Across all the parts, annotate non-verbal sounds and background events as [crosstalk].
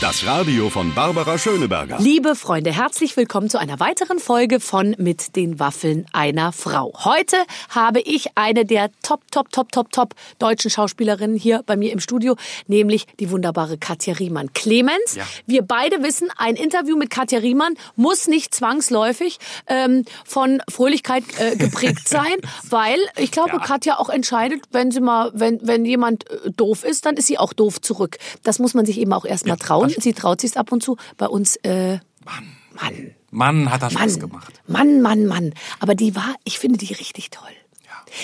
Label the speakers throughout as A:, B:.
A: Das Radio von Barbara Schöneberger.
B: Liebe Freunde, herzlich willkommen zu einer weiteren Folge von Mit den Waffeln einer Frau. Heute habe ich eine der top, top, top, top, top deutschen Schauspielerinnen hier bei mir im Studio, nämlich die wunderbare Katja Riemann. Clemens,
C: Ja.
B: wir beide wissen, ein Interview mit Katja Riemann muss nicht zwangsläufig ähm, von Fröhlichkeit äh, geprägt [laughs] sein, weil ich glaube,
C: Ja.
B: Katja auch entscheidet, wenn sie mal, wenn, wenn jemand äh, doof ist, dann ist sie auch doof zurück. Das muss man sich eben auch erstmal trauen. Sie traut sich ab und zu. Bei uns, äh,
C: Mann,
B: Mann,
C: Mann, hat das Spaß
B: Mann,
C: gemacht.
B: Mann, Mann, Mann. Aber die war, ich finde die richtig toll.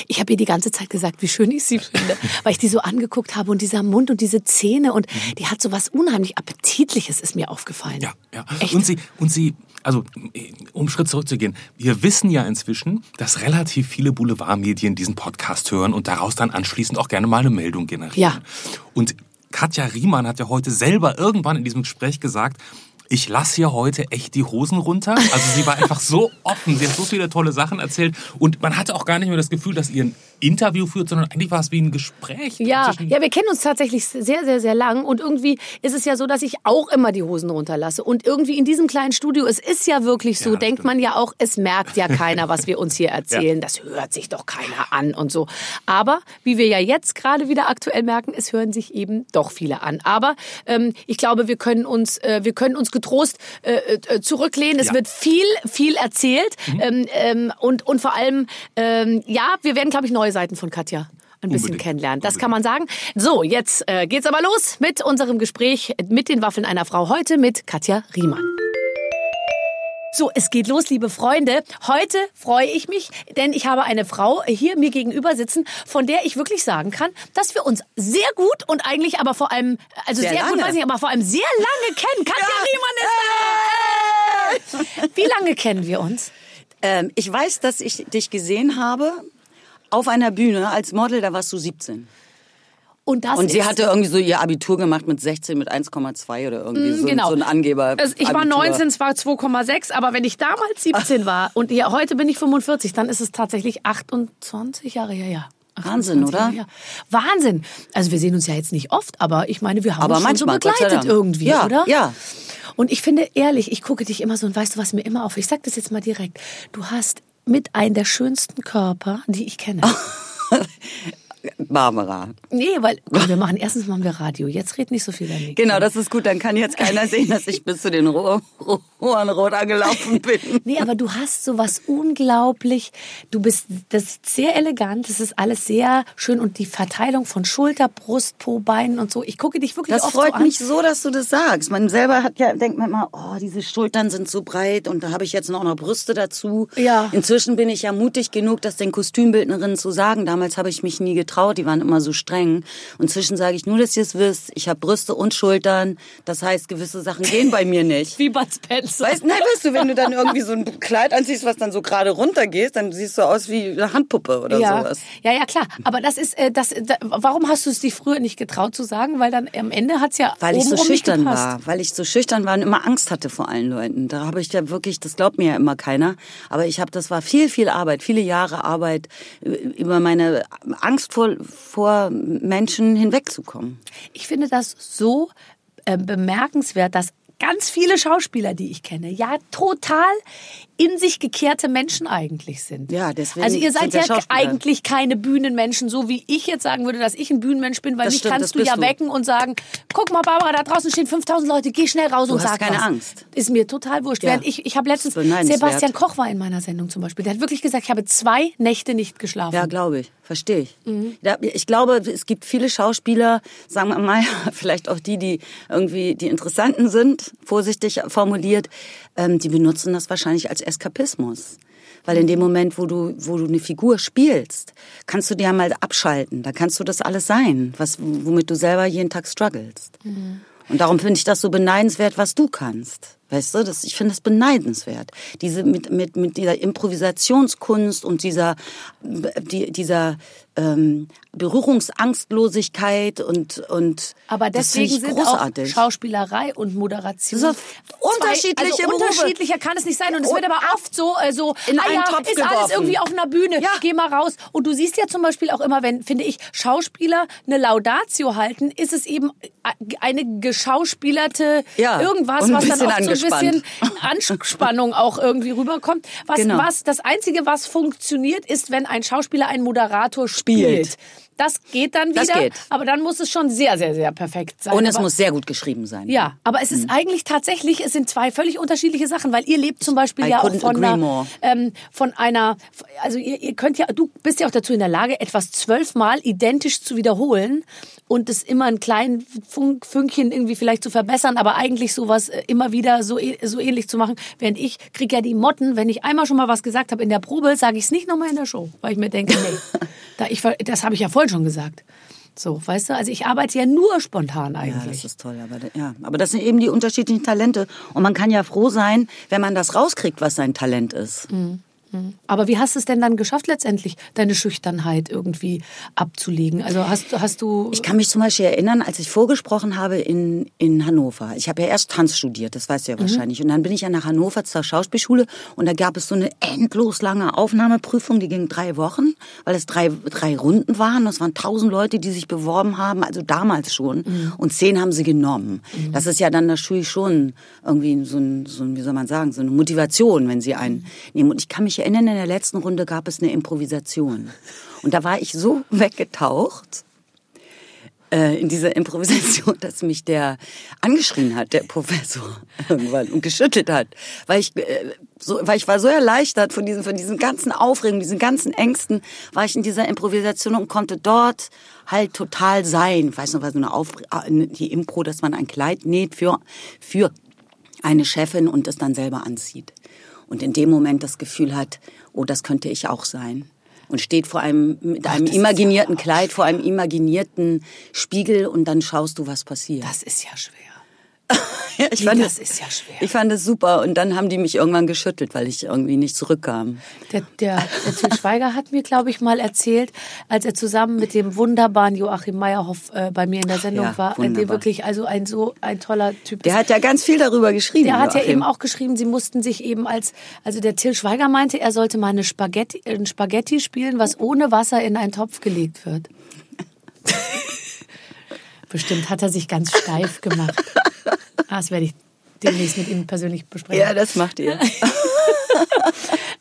B: Ich habe ihr die ganze Zeit gesagt, wie schön ich sie finde, [laughs] weil ich die so angeguckt habe und dieser Mund und diese Zähne und die hat so was unheimlich Appetitliches, ist mir aufgefallen.
C: Ja, ja.
B: Echt?
C: Und sie, und sie, also, um einen Schritt zurückzugehen, wir wissen ja inzwischen, dass relativ viele Boulevardmedien diesen Podcast hören und daraus dann anschließend auch gerne mal eine Meldung generieren.
B: Ja.
C: Und Katja Riemann hat ja heute selber irgendwann in diesem Gespräch gesagt, ich lasse hier heute echt die Hosen runter. Also sie war einfach so offen, sie hat so viele tolle Sachen erzählt und man hatte auch gar nicht mehr das Gefühl, dass ihr Interview führt, sondern eigentlich war es wie ein Gespräch.
B: Ja, ja, wir kennen uns tatsächlich sehr, sehr, sehr lang und irgendwie ist es ja so, dass ich auch immer die Hosen runterlasse und irgendwie in diesem kleinen Studio, es ist ja wirklich so,
C: Ja,
B: denkt
C: stimmt.
B: man ja auch, es merkt ja keiner, was wir uns hier [laughs] erzählen, das hört sich doch keiner an und so. Aber wie wir ja jetzt gerade wieder aktuell merken, es hören sich eben doch viele an. Aber ähm, ich glaube, wir können uns, äh, wir können uns getrost äh, äh, zurücklehnen. Es
C: Ja.
B: wird viel, viel erzählt ähm, ähm, und und vor allem, ähm, ja, wir werden, glaube ich, neue Seiten von Katja ein bisschen
C: Unbedingt.
B: kennenlernen. Das kann man sagen. So, jetzt äh, geht's aber los mit unserem Gespräch mit den Waffeln einer Frau. Heute mit Katja Riemann. So, es geht los, liebe Freunde. Heute freue ich mich, denn ich habe eine Frau hier mir gegenüber sitzen, von der ich wirklich sagen kann, dass wir uns sehr gut und eigentlich aber vor allem, also sehr,
D: Sehr
B: gut, weiß ich, aber vor allem sehr lange kennen. Katja Riemann ist da. Wie lange kennen wir uns?
D: Ähm, ich weiß, dass ich dich gesehen habe auf einer Bühne als Model, da warst du 17.
B: Und das
D: Und sie hatte irgendwie so ihr Abitur gemacht mit 16, mit 1,2 oder irgendwie so,
B: genau.
D: so ein Angeber.
B: Also ich war
D: Abitur.
B: 19, es war 2,6, aber wenn ich damals 17 war [laughs] und ja, heute bin ich 45, dann ist es tatsächlich 28 Jahre her, ja. 28
D: Wahnsinn, oder?
B: Jahre. Wahnsinn. Also wir sehen uns ja jetzt nicht oft, aber ich meine, wir haben
D: Aber
B: uns schon so
D: manchmal, sei
B: begleitet irgendwie,
D: Ja,
B: oder?
D: ja.
B: Und ich finde ehrlich, ich gucke dich immer so und weißt du, was mir immer auf. Ich sag das jetzt mal direkt. Du hast mit einem der schönsten Körper, die ich kenne. [laughs]
D: Barbara.
B: Nee, weil [laughs] komm, wir machen erstens machen wir Radio. Jetzt red nicht so viel daneben.
D: Genau, das ist gut. Dann kann jetzt keiner [laughs] sehen, dass ich bis zu den Ro- Ro- Rohren rot angelaufen [laughs] bin.
B: Nee, aber du hast sowas unglaublich. Du bist das ist sehr elegant. Das ist alles sehr schön und die Verteilung von Schulter, Brust, Po, Beinen und so. Ich gucke dich wirklich
D: Das
B: oft
D: freut
B: so an.
D: mich so, dass du das sagst. Man selber hat ja, denkt man immer, oh, diese Schultern sind so breit und da habe ich jetzt noch noch Brüste dazu.
B: Ja.
D: Inzwischen bin ich ja mutig genug, das den Kostümbildnerinnen zu sagen. Damals habe ich mich nie getraut, die waren immer so streng. Und inzwischen sage ich nur, dass ihr es wisst. Ich habe Brüste und Schultern. Das heißt, gewisse Sachen gehen bei mir nicht. [laughs]
B: Wie Bud Spencer.
D: Weißt, nein, weißt du, wenn du dann irgendwie so ein Kleid anziehst, was dann so gerade runtergeht, dann siehst du aus wie eine Handpuppe oder
B: ja.
D: sowas.
B: ja, ja, klar. Aber das ist, äh, das, da, warum hast du es dich früher nicht getraut zu sagen? Weil dann am Ende hat's ja
D: Weil ich so schüchtern war, weil ich so schüchtern war und immer Angst hatte vor allen Leuten. Da habe ich ja wirklich, das glaubt mir ja immer keiner, aber ich habe, das war viel, viel Arbeit, viele Jahre Arbeit, äh, über meine Angst vor, vor Menschen hinwegzukommen.
B: Ich finde das so äh, bemerkenswert, dass ganz viele Schauspieler, die ich kenne, ja total in sich gekehrte Menschen eigentlich sind.
D: Ja, deswegen
B: Also ihr seid ja eigentlich keine Bühnenmenschen, so wie ich jetzt sagen würde, dass ich ein Bühnenmensch bin, weil
D: Das
B: mich
D: stimmt,
B: kannst du ja
D: du.
B: wecken und sagen, guck mal Barbara, da draußen stehen 5000 Leute, geh schnell raus und
D: hast
B: sag
D: keine
B: was.
D: Angst.
B: Ist mir total wurscht.
D: Ja.
B: Während ich ich habe letztens. Sebastian Koch war in meiner Sendung zum Beispiel. Der hat wirklich gesagt, ich habe zwei Nächte nicht geschlafen.
D: Ja, glaube ich. Verstehe ich.
B: Mhm.
D: Ich glaube, es gibt viele Schauspieler, sagen wir mal, [laughs] vielleicht auch die, die irgendwie die Interessanten sind, vorsichtig formuliert, ähm, die benutzen das wahrscheinlich als Eskapismus. Weil in dem Moment, wo du, wo du eine Figur spielst, kannst du dir mal abschalten. Da kannst du das alles sein, was, womit du selber jeden Tag strugglest.
B: Mhm.
D: Und darum finde ich das so beneidenswert, was du kannst. Weißt du, das, ich finde das beneidenswert. Diese, mit, mit, mit dieser Improvisationskunst und dieser, die, dieser ähm, Berührungsangstlosigkeit und, und
B: Aber deswegen sind
D: großartig.
B: auch Schauspielerei und Moderation
D: So
B: zwei-
D: unterschiedliche
B: also
D: Berufe.
B: unterschiedlicher kann es nicht sein und es
D: Und
B: wird aber oft so äh, so
D: in
B: ah
D: einen
B: ja,
D: Topf
B: ist alles
D: geworfen.
B: irgendwie auf einer Bühne
D: Ja.
B: geh mal raus und du siehst ja zum Beispiel auch immer wenn finde ich Schauspieler eine Laudatio halten ist es eben eine geschauspielerte
D: Ja,
B: irgendwas was dann
D: bisschen
B: auch ein bisschen. Anspannung auch irgendwie rüberkommt was
D: Genau.
B: was das einzige was funktioniert ist wenn ein Schauspieler einen Moderator spielt.
D: Spielt.
B: Das geht dann wieder,
D: Das geht.
B: aber dann muss es schon sehr, sehr, sehr perfekt sein.
D: Und es
B: aber,
D: muss sehr gut geschrieben sein.
B: ja, aber es ist
D: Mhm.
B: eigentlich tatsächlich, es sind zwei völlig unterschiedliche Sachen, weil ihr lebt zum Beispiel
D: I
B: ja auch von einer, ähm, von einer, also ihr, ihr könnt ja, du bist ja auch dazu in der Lage, etwas zwölfmal identisch zu wiederholen und es immer ein kleinen Funk, Fünkchen irgendwie vielleicht zu verbessern, aber eigentlich sowas äh, immer wieder so, äh- so ähnlich zu machen. Während ich krieg ja die Motten, wenn ich einmal schon mal was gesagt habe in der Probe, sage ich es nicht nochmal in der Show, weil ich mir denke, nee, [laughs] da ich, das habe ich ja vorhin schon gesagt. So, weißt du, also ich arbeite ja nur spontan
D: Ja,
B: eigentlich.
D: das ist toll. Aber, ja. aber das sind eben die unterschiedlichen Talente. Und man kann ja froh sein, wenn man das rauskriegt, was sein Talent ist.
B: Aber wie hast du es denn dann geschafft, letztendlich deine Schüchternheit irgendwie abzulegen? Also hast, hast du.
D: Ich kann mich zum Beispiel erinnern, als ich vorgesprochen habe in, in Hannover. Ich habe ja erst Tanz studiert, das weißt du
B: Mhm.
D: ja wahrscheinlich. Und dann bin ich ja nach Hannover zur Schauspielschule und da gab es so eine endlos lange Aufnahmeprüfung, die ging drei Wochen, weil es drei, drei Runden waren. Das waren tausend Leute, die sich beworben haben, also damals schon.
B: Mhm.
D: Und zehn haben sie genommen. Das ist ja dann natürlich schon irgendwie so ein, so ein, wie soll man sagen, so eine Motivation, wenn sie einen nehmen. Und ich kann mich erinnern, in der letzten Runde gab es eine Improvisation. Und da war ich so [laughs] weggetaucht, äh, in dieser Improvisation, dass mich der angeschrien hat, der Professor [laughs] irgendwann und geschüttelt hat, weil ich äh, so, weil ich war so erleichtert von diesen von diesen ganzen Aufregungen, diesen ganzen Ängsten, war ich in dieser Improvisation und konnte dort halt total sein. Ich weiß noch, was so eine Auf äh, die Impro, dass man ein Kleid näht für für eine Chefin und es dann selber anzieht. Und in dem Moment das Gefühl hat, oh, das könnte ich auch sein. Und steht vor einem, mit einem
B: ja
D: imaginierten
B: auch
D: Kleid, vor einem imaginierten Spiegel und dann schaust du, was passiert.
B: das ist ja schwer.
D: Ja, [laughs] ich fand
B: das ist ja schwer.
D: Ich fand es super und dann haben die mich irgendwann geschüttelt, weil ich irgendwie nicht zurückkam.
B: Der, der, der Til Schweiger hat mir, glaube ich, mal erzählt, als er zusammen mit dem wunderbaren Joachim Meyerhoff äh, bei mir in der Sendung
D: ja,
B: war, äh, der
D: wunderbar.
B: wirklich also ein so ein toller Typ
D: Der
B: ist.
D: hat ja ganz viel darüber geschrieben.
B: Der hat ja
D: Joachim.
B: eben auch geschrieben, sie mussten sich eben als, also der Till Schweiger meinte, er sollte mal eine Spaghetti, ein Spaghetti spielen, was ohne Wasser in einen Topf gelegt wird. [laughs] Bestimmt hat er sich ganz steif gemacht. [laughs] Ah, Das werde ich demnächst mit ihm persönlich besprechen.
D: Ja, das macht ihr. [laughs]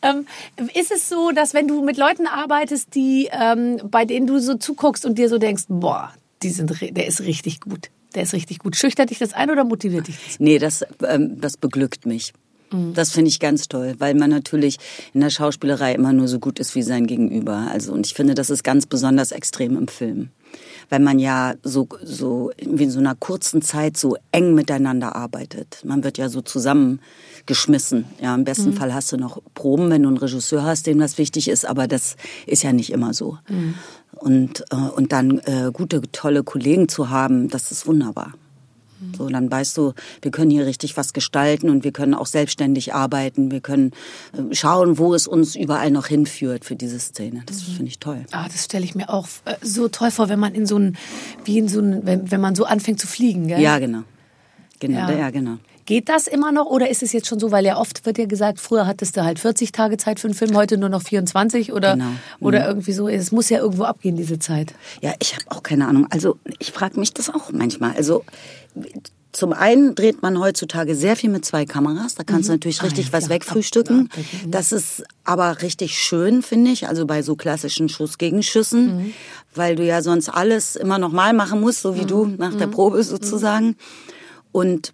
B: Ähm, ist es so, dass wenn du mit Leuten arbeitest, die, ähm, bei denen du so zuguckst und dir so denkst, boah, die sind, der ist richtig gut, der ist richtig gut. Schüchtert dich das ein oder motiviert dich das?
D: Nee, das, ähm, das beglückt mich. Das finde ich ganz toll, weil man natürlich in der Schauspielerei immer nur so gut ist wie sein Gegenüber. Also und ich finde, das ist ganz besonders extrem im Film, weil man ja so so wie in so einer kurzen Zeit so eng miteinander arbeitet. Man wird ja so zusammengeschmissen. Ja, im besten Fall hast du noch Proben, wenn du einen Regisseur hast, dem das wichtig ist, aber das ist ja nicht immer so. Und äh, und dann äh, gute tolle Kollegen zu haben, das ist wunderbar. So, dann weißt du, wir können hier richtig was gestalten und wir können auch selbstständig arbeiten. Wir können äh, schauen, wo es uns überall noch hinführt für diese Szene. Das finde ich toll.
B: Ah, das stelle ich mir auch äh, so toll vor, wenn man in so ein, wie in so ein, wenn, wenn man so anfängt zu fliegen, gell?
D: Ja, genau. Genau,
B: Ja.
D: ja, genau.
B: Geht das immer noch oder ist es jetzt schon so, weil ja oft wird ja gesagt, früher hattest du halt 40 Tage Zeit für einen Film, heute nur noch 24 oder,
D: Genau.
B: oder irgendwie so. Es muss ja irgendwo abgehen, diese Zeit.
D: Ja, ich habe auch keine Ahnung. Also ich frage mich das auch manchmal. Also zum einen dreht man heutzutage sehr viel mit zwei Kameras. Da kannst du natürlich
B: Ah,
D: richtig
B: ja,
D: was
B: ja,
D: wegfrühstücken.
B: ab- mhm.
D: Das ist aber richtig schön, finde ich. Also bei so klassischen Schuss-Gegenschüssen,
B: Mhm.
D: weil du ja sonst alles immer nochmal machen musst, so wie du
B: Mhm.
D: nach der Probe sozusagen. Und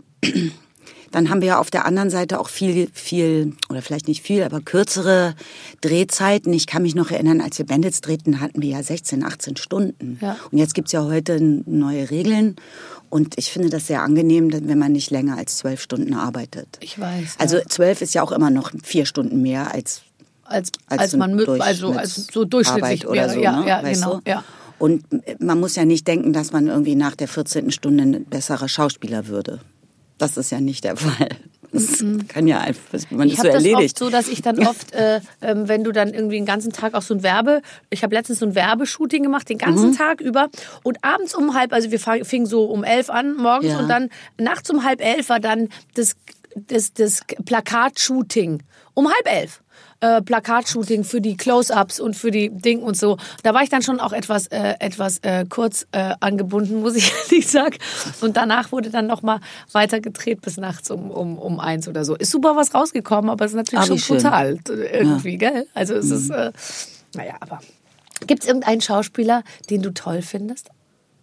D: dann haben wir ja auf der anderen Seite auch viel, viel, oder vielleicht nicht viel, aber kürzere Drehzeiten. Ich kann mich noch erinnern, als wir Bandits drehten, hatten wir ja 16, 18 Stunden.
B: Ja.
D: Und jetzt gibt's ja heute neue Regeln. Und ich finde das sehr angenehm, wenn man nicht länger als zwölf Stunden arbeitet.
B: Ich weiß.
D: Also
B: ja.
D: zwölf ist ja auch immer noch vier Stunden mehr als
B: als,
D: als,
B: als, man
D: Durchschnitts-
B: also als so durchschnittlich
D: Arbeit oder
B: wäre.
D: so,
B: ja,
D: ne?
B: ja,
D: weißt
B: genau.
D: du?
B: Ja.
D: Und man muss ja nicht denken, dass man irgendwie nach der 14. Stunde ein besserer Schauspieler würde. Das ist ja nicht der [laughs] Fall. Das kann ja einfach, man
B: Ich
D: ist so
B: habe das oft
D: erledigt.
B: so, dass ich dann oft, äh, ähm, wenn du dann irgendwie den ganzen Tag auch so ein Werbe, ich habe letztens so ein Werbeshooting gemacht, den ganzen
D: Mhm.
B: Tag über und abends um halb, also wir fingen so um elf an morgens
D: Ja.
B: und dann nachts um halb elf war dann das, das, das Plakatshooting. Um halb elf. Äh, Plakatshooting für die Close-ups und für die Ding und so. Da war ich dann schon auch etwas, äh, etwas äh, kurz äh, angebunden, muss ich [laughs] ehrlich sagen. Und danach wurde dann noch mal weiter gedreht bis nachts um, um, um eins oder so. Ist super was rausgekommen, aber es ist natürlich
D: Ah, wie
B: schon brutal äh, irgendwie, gell? Also es ist, äh, naja, aber gibt es irgendeinen Schauspieler, den du toll findest?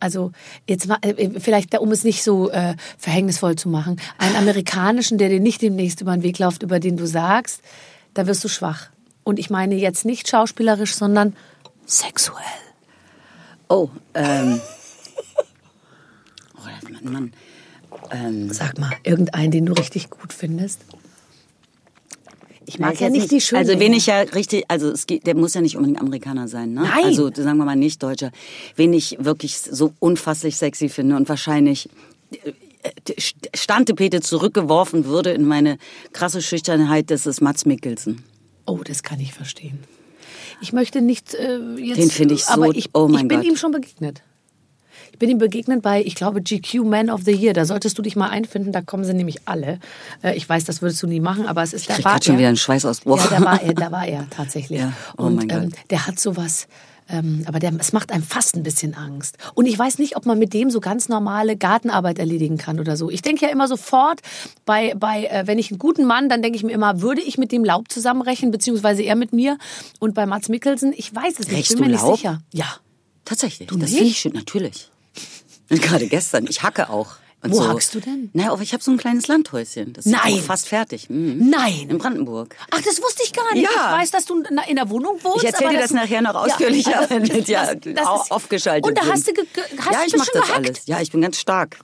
B: Also jetzt mal, äh, vielleicht, um es nicht so äh, verhängnisvoll zu machen, einen amerikanischen, der dir nicht demnächst über den Weg läuft, über den du sagst, da wirst du schwach. Und ich meine jetzt nicht schauspielerisch, sondern sexuell.
D: Oh, ähm. Oh, Mann, Mann. Ähm,
B: Sag mal, irgendeinen, den du richtig gut findest. Ich mag ja
D: jetzt
B: nicht die schönen.
D: Also wen ich ja richtig, also es geht, der muss ja nicht unbedingt Amerikaner sein, ne?
B: Nein.
D: Also sagen wir mal nicht Deutscher. Wen ich wirklich so unfasslich sexy finde und wahrscheinlich Standtepete zurückgeworfen würde in meine krasse Schüchternheit, das ist Mats Mikkelsen.
B: Oh, das kann ich verstehen. Ich möchte nicht äh, jetzt.
D: Den finde ich so-
B: Aber ich,
D: oh mein
B: ich bin
D: Gott.
B: ihm schon begegnet. Ich bin ihm begegnet bei, ich glaube, GQ Man of the Year. Da solltest du dich mal einfinden. Da kommen sie nämlich alle. Äh, ich weiß, das würdest du nie machen, aber es ist
D: Ich
B: da war
D: grad schon
B: er.
D: wieder einen Schweißausbruch.
B: Ja, da war er, da war er tatsächlich. [laughs]
D: Ja, oh
B: Und
D: mein
B: ähm,
D: Gott.
B: der hat sowas. Ähm, aber der, es macht einem fast ein bisschen Angst. Und ich weiß nicht, ob man mit dem so ganz normale Gartenarbeit erledigen kann oder so. Ich denke ja immer sofort, bei, bei äh, wenn ich einen guten Mann, dann denke ich mir immer, würde ich mit dem Laub zusammenrechnen, beziehungsweise er mit mir. Und bei Mats Mikkelsen, ich weiß es nicht,
D: Rächst
B: bin mir
D: du
B: nicht
D: Laub?
B: sicher. Ja.
D: Tatsächlich,
B: Du
D: das finde ich schön, natürlich. [laughs] Gerade gestern, ich hacke auch. Und
B: Wo hackst du denn?
D: Naja, aber ich habe so ein kleines Landhäuschen. Das ist
B: Nein.
D: auch fast fertig. Mhm.
B: Nein.
D: In Brandenburg.
B: Ach, das wusste ich gar nicht.
D: Ja.
B: Ich weiß, dass du in der Wohnung wohnst.
D: Ich erzähle dir das nachher noch ausführlicher,
B: also,
D: wenn wir ja
B: ist-
D: aufgeschaltet
B: Und da
D: sind.
B: hast du, hast
D: ja, ich
B: schon
D: das
B: gehackt.
D: alles. Ja, ich bin ganz stark.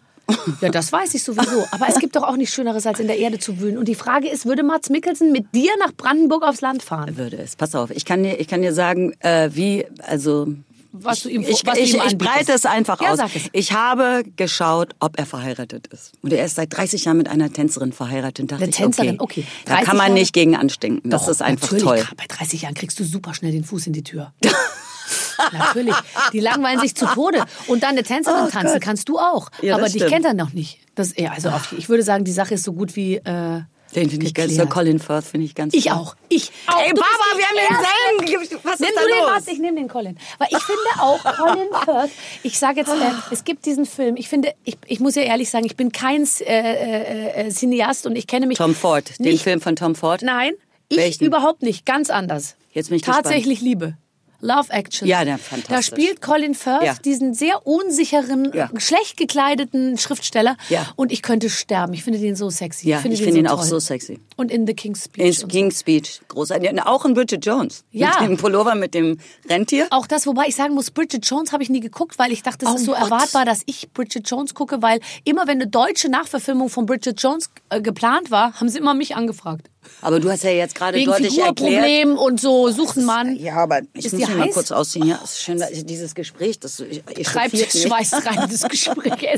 B: Ja, das weiß ich sowieso. [laughs] Aber es gibt doch auch nichts Schöneres, als in der Erde zu wühlen. Und die Frage ist, würde Mats Mikkelsen mit dir nach Brandenburg aufs Land fahren?
D: Würde es. Pass auf, ich kann dir, ich kann dir sagen, äh, wie, also.
B: Was du ihm,
D: Ich,
B: was du
D: ich,
B: ihm
D: ich breite es einfach
B: ja,
D: aus.
B: Es.
D: Ich habe geschaut, ob er verheiratet ist. Und er ist seit 30 Jahren mit einer Tänzerin verheiratet.
B: Eine
D: ich,
B: Tänzerin,
D: okay.
B: okay.
D: Da
B: 30
D: kann man nicht gegen anstinken. Das
B: Doch,
D: ist einfach
B: natürlich,
D: toll.
B: Bei 30 Jahren kriegst du super schnell den Fuß in die Tür. [laughs] natürlich. Die langweilen sich zu Tode. Und dann eine Tänzerin
D: Oh
B: tanzen
D: Gott.
B: kannst du auch.
D: Ja,
B: Aber
D: das
B: dich
D: stimmt.
B: kennt er noch nicht. Das, ja, also auf, ich würde sagen, die Sache ist so gut wie. Äh,
D: Den finde ich ganz, so Colin Firth finde ich ganz
B: Ich
D: toll.
B: auch. Ich auch.
D: Ey,
B: Du
D: Baba, wir haben
B: Erste.
D: denselben. Was
B: Nimm
D: ist
B: du
D: da
B: den
D: los?
B: was, ich nehme den Colin. Weil ich finde auch [laughs] Colin Firth, ich sage jetzt, äh, es gibt diesen Film, ich finde, ich, ich muss ja ehrlich sagen, ich bin kein äh, äh, äh, Cineast und ich kenne mich
D: Tom Ford, den
B: nicht,
D: Film von Tom Ford.
B: Nein, ich
D: Welchen?
B: überhaupt nicht, ganz anders.
D: Jetzt bin ich
B: Tatsächlich Liebe. Love Action.
D: Ja, der
B: Da
D: fantastisch.
B: spielt Colin Firth
D: Ja.
B: diesen sehr unsicheren,
D: Ja.
B: schlecht gekleideten Schriftsteller.
D: Ja.
B: Und ich könnte sterben. Ich finde den so sexy.
D: Ja,
B: finde
D: ich finde ihn
B: so
D: auch
B: toll.
D: so sexy.
B: Und in The King's Speech.
D: In
B: und so.
D: King's Speech, großartig. Und auch in Bridget Jones.
B: Ja.
D: Mit dem Pullover mit dem Rentier.
B: Auch das, wobei ich sagen muss, Bridget Jones habe ich nie geguckt, weil ich dachte, es
D: Oh
B: ist so
D: Gott.
B: erwartbar, dass ich Bridget Jones gucke, weil immer wenn eine deutsche Nachverfilmung von Bridget Jones äh, geplant war, haben sie immer mich angefragt.
D: Aber du hast ja jetzt gerade
B: Wegen
D: deutlich erklärt.
B: Figurproblemen und so, sucht einen Mann.
D: Ja, aber ich
B: Ist
D: muss mich mal kurz ausziehen. Ja, ist schön, dieses Gespräch, das
B: Treibt [laughs]
D: echauffiert mich.
B: schweißtreibendes Gespräch.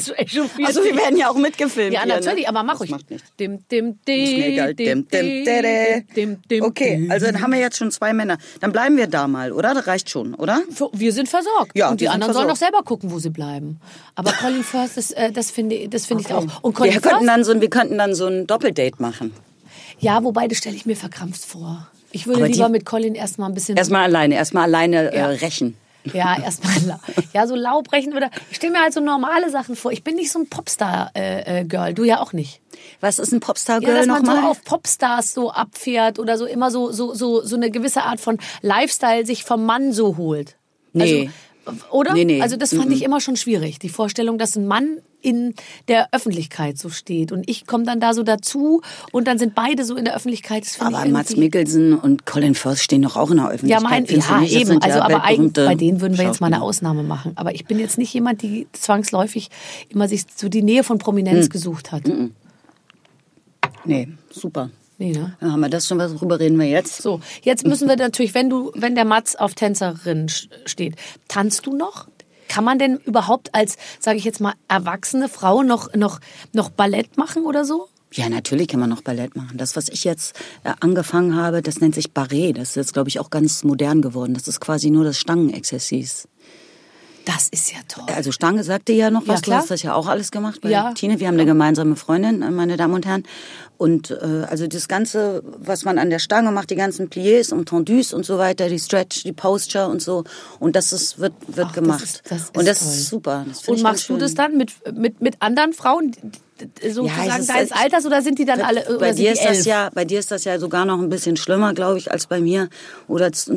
D: Also wir werden ja auch mitgefilmt.
B: Ja,
D: hier,
B: natürlich,
D: ne?
B: aber mach
D: das
B: ruhig.
D: Macht nichts.
B: Dim, dim, dim,
D: Dim, dim, Okay, also dann haben wir jetzt schon zwei Männer. Dann bleiben wir da mal, oder? Das reicht schon, oder?
B: Wir sind versorgt.
D: Ja,
B: und die anderen sollen doch selber gucken, wo sie bleiben. Aber Colin Firth, das, äh, das finde das finde ich auch. Und Colin
D: Wir könnten, dann so, ein- wir könnten dann so ein Doppeldate machen.
B: Ja, wobei, das stelle ich mir verkrampft vor. Ich würde
D: Aber
B: lieber mit Colin erstmal ein bisschen.
D: Erstmal alleine, erstmal alleine
B: Ja.
D: äh, rächen.
B: Ja, erstmal. [laughs] Ja, so Laubrechen oder. Ich stelle mir halt so normale Sachen vor. Ich bin nicht so ein Popstar-Girl. Äh, Girl. du ja auch nicht.
D: Was ist ein
B: Ja,
D: Popstar-Girl
B: dass man so
D: nochmal?
B: auf Popstars so abfährt oder so immer so, so, so, so eine gewisse Art von Lifestyle sich vom Mann so holt.
D: Nee.
B: Also, oder?
D: Nee, nee.
B: Also das fand ich immer schon schwierig. Die Vorstellung, dass ein Mann in der Öffentlichkeit so steht und ich komme dann da so dazu und dann sind beide so in der Öffentlichkeit.
D: Aber Mats Mikkelsen und Colin Firth stehen doch auch in der
B: ja,
D: Öffentlichkeit.
B: mein,
D: findest du
B: ja
D: nicht?
B: Eben. Also,
D: ja
B: aber eigentlich, bei denen würden wir jetzt mal eine. Ausnahme machen. Aber ich bin jetzt nicht jemand, die zwangsläufig immer sich so die Nähe von Prominenz gesucht hat.
D: Nee, super.
B: Nee, ne?
D: Dann haben wir das schon, worüber reden wir jetzt?
B: So, jetzt müssen wir natürlich, wenn du, wenn der Mats auf Tänzerin steht, tanzt du noch? Kann man denn überhaupt als, sage ich jetzt mal, erwachsene Frau noch, noch, noch Ballett machen oder so?
D: Ja, natürlich kann man noch Ballett machen. Das, was ich jetzt äh, angefangen habe, das nennt sich Barret. Das ist jetzt, glaube ich, auch ganz modern geworden. Das ist quasi nur das Stangenexerzice.
B: Das ist ja toll.
D: Also Stange sagte ja noch
B: Ja,
D: was, du
B: klar.
D: hast das ja auch alles gemacht bei
B: Ja.
D: Tine. Wir haben eine gemeinsame Freundin, meine Damen und Herren. Und äh, also das Ganze, was man an der Stange macht, die ganzen Pliés und Tendus und so weiter, die Stretch, die Posture und so. Und das ist, wird, wird
B: Ach, das
D: gemacht.
B: ist- das ist
D: und das
B: toll.
D: ist super. Das
B: Und machst du das dann mit, mit, mit anderen Frauen, sozusagen
D: ist-
B: deines Alters, oder sind die dann alle oder
D: bei dir ist das ja, bei dir ist das ja sogar noch ein bisschen schlimmer, glaube ich, als bei mir. Oder also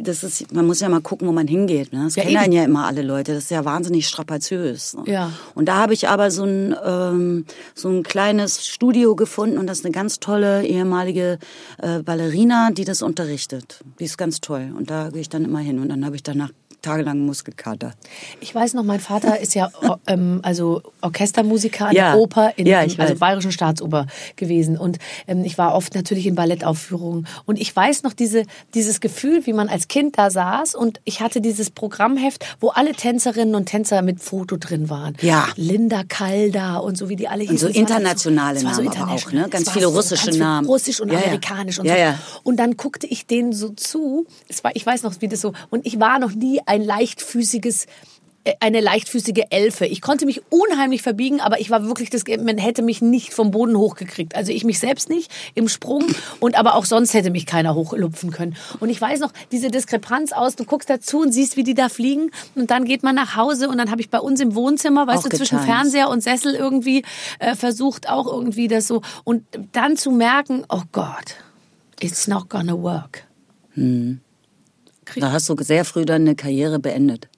D: das ist, man muss ja mal gucken, wo man hingeht. Ne? Das
B: Ja,
D: kennen
B: eben.
D: ja immer alle Leute. Das ist ja wahnsinnig strapaziös. Ne?
B: Ja.
D: Und da habe ich aber so ein ähm, so ein kleines Studio gefunden und das ist eine ganz tolle ehemalige äh, Ballerina, die das unterrichtet. Die ist ganz toll. Und da gehe ich dann immer hin und dann habe ich danach tagelang Muskelkater.
B: Ich weiß noch, mein Vater [laughs] ist ja ähm, also Orchestermusiker an
D: Ja.
B: der Oper in
D: Ja,
B: also
D: weiß.
B: Bayerischen Staatsoper gewesen und ähm, ich war oft natürlich in Ballettaufführungen und ich weiß noch diese dieses Gefühl, wie man als Kind da saß und ich hatte dieses Programmheft, wo alle Tänzerinnen und Tänzer mit Foto drin waren.
D: Ja.
B: Linda Calda und so wie die alle hießen.
D: so
B: war dann
D: internationale
B: war
D: Namen aber auch,
B: international.
D: ne? Ganz viele
B: so
D: russische
B: ganz viel
D: Namen.
B: Russisch und
D: Ja,
B: amerikanisch und so. Und dann guckte ich denen so zu. Es war, ich weiß noch, wie das so. Und ich war noch nie ein leichtfüßiges äh, eine leichtfüßige Elfe. Ich konnte mich unheimlich verbiegen, aber ich war wirklich das, man hätte mich nicht vom Boden hochgekriegt. Also ich mich selbst nicht im Sprung und aber auch sonst hätte mich keiner hochlupfen können. Und ich weiß noch, diese Diskrepanz aus, du guckst dazu und siehst, wie die da fliegen und dann geht man nach Hause und dann habe ich bei uns im Wohnzimmer, weißt
D: Auch
B: du, zwischen
D: getanzt.
B: Fernseher und Sessel irgendwie äh, versucht auch irgendwie das so und dann zu merken, oh Gott, it's not gonna work.
D: Da hast du sehr früh dann eine Karriere beendet.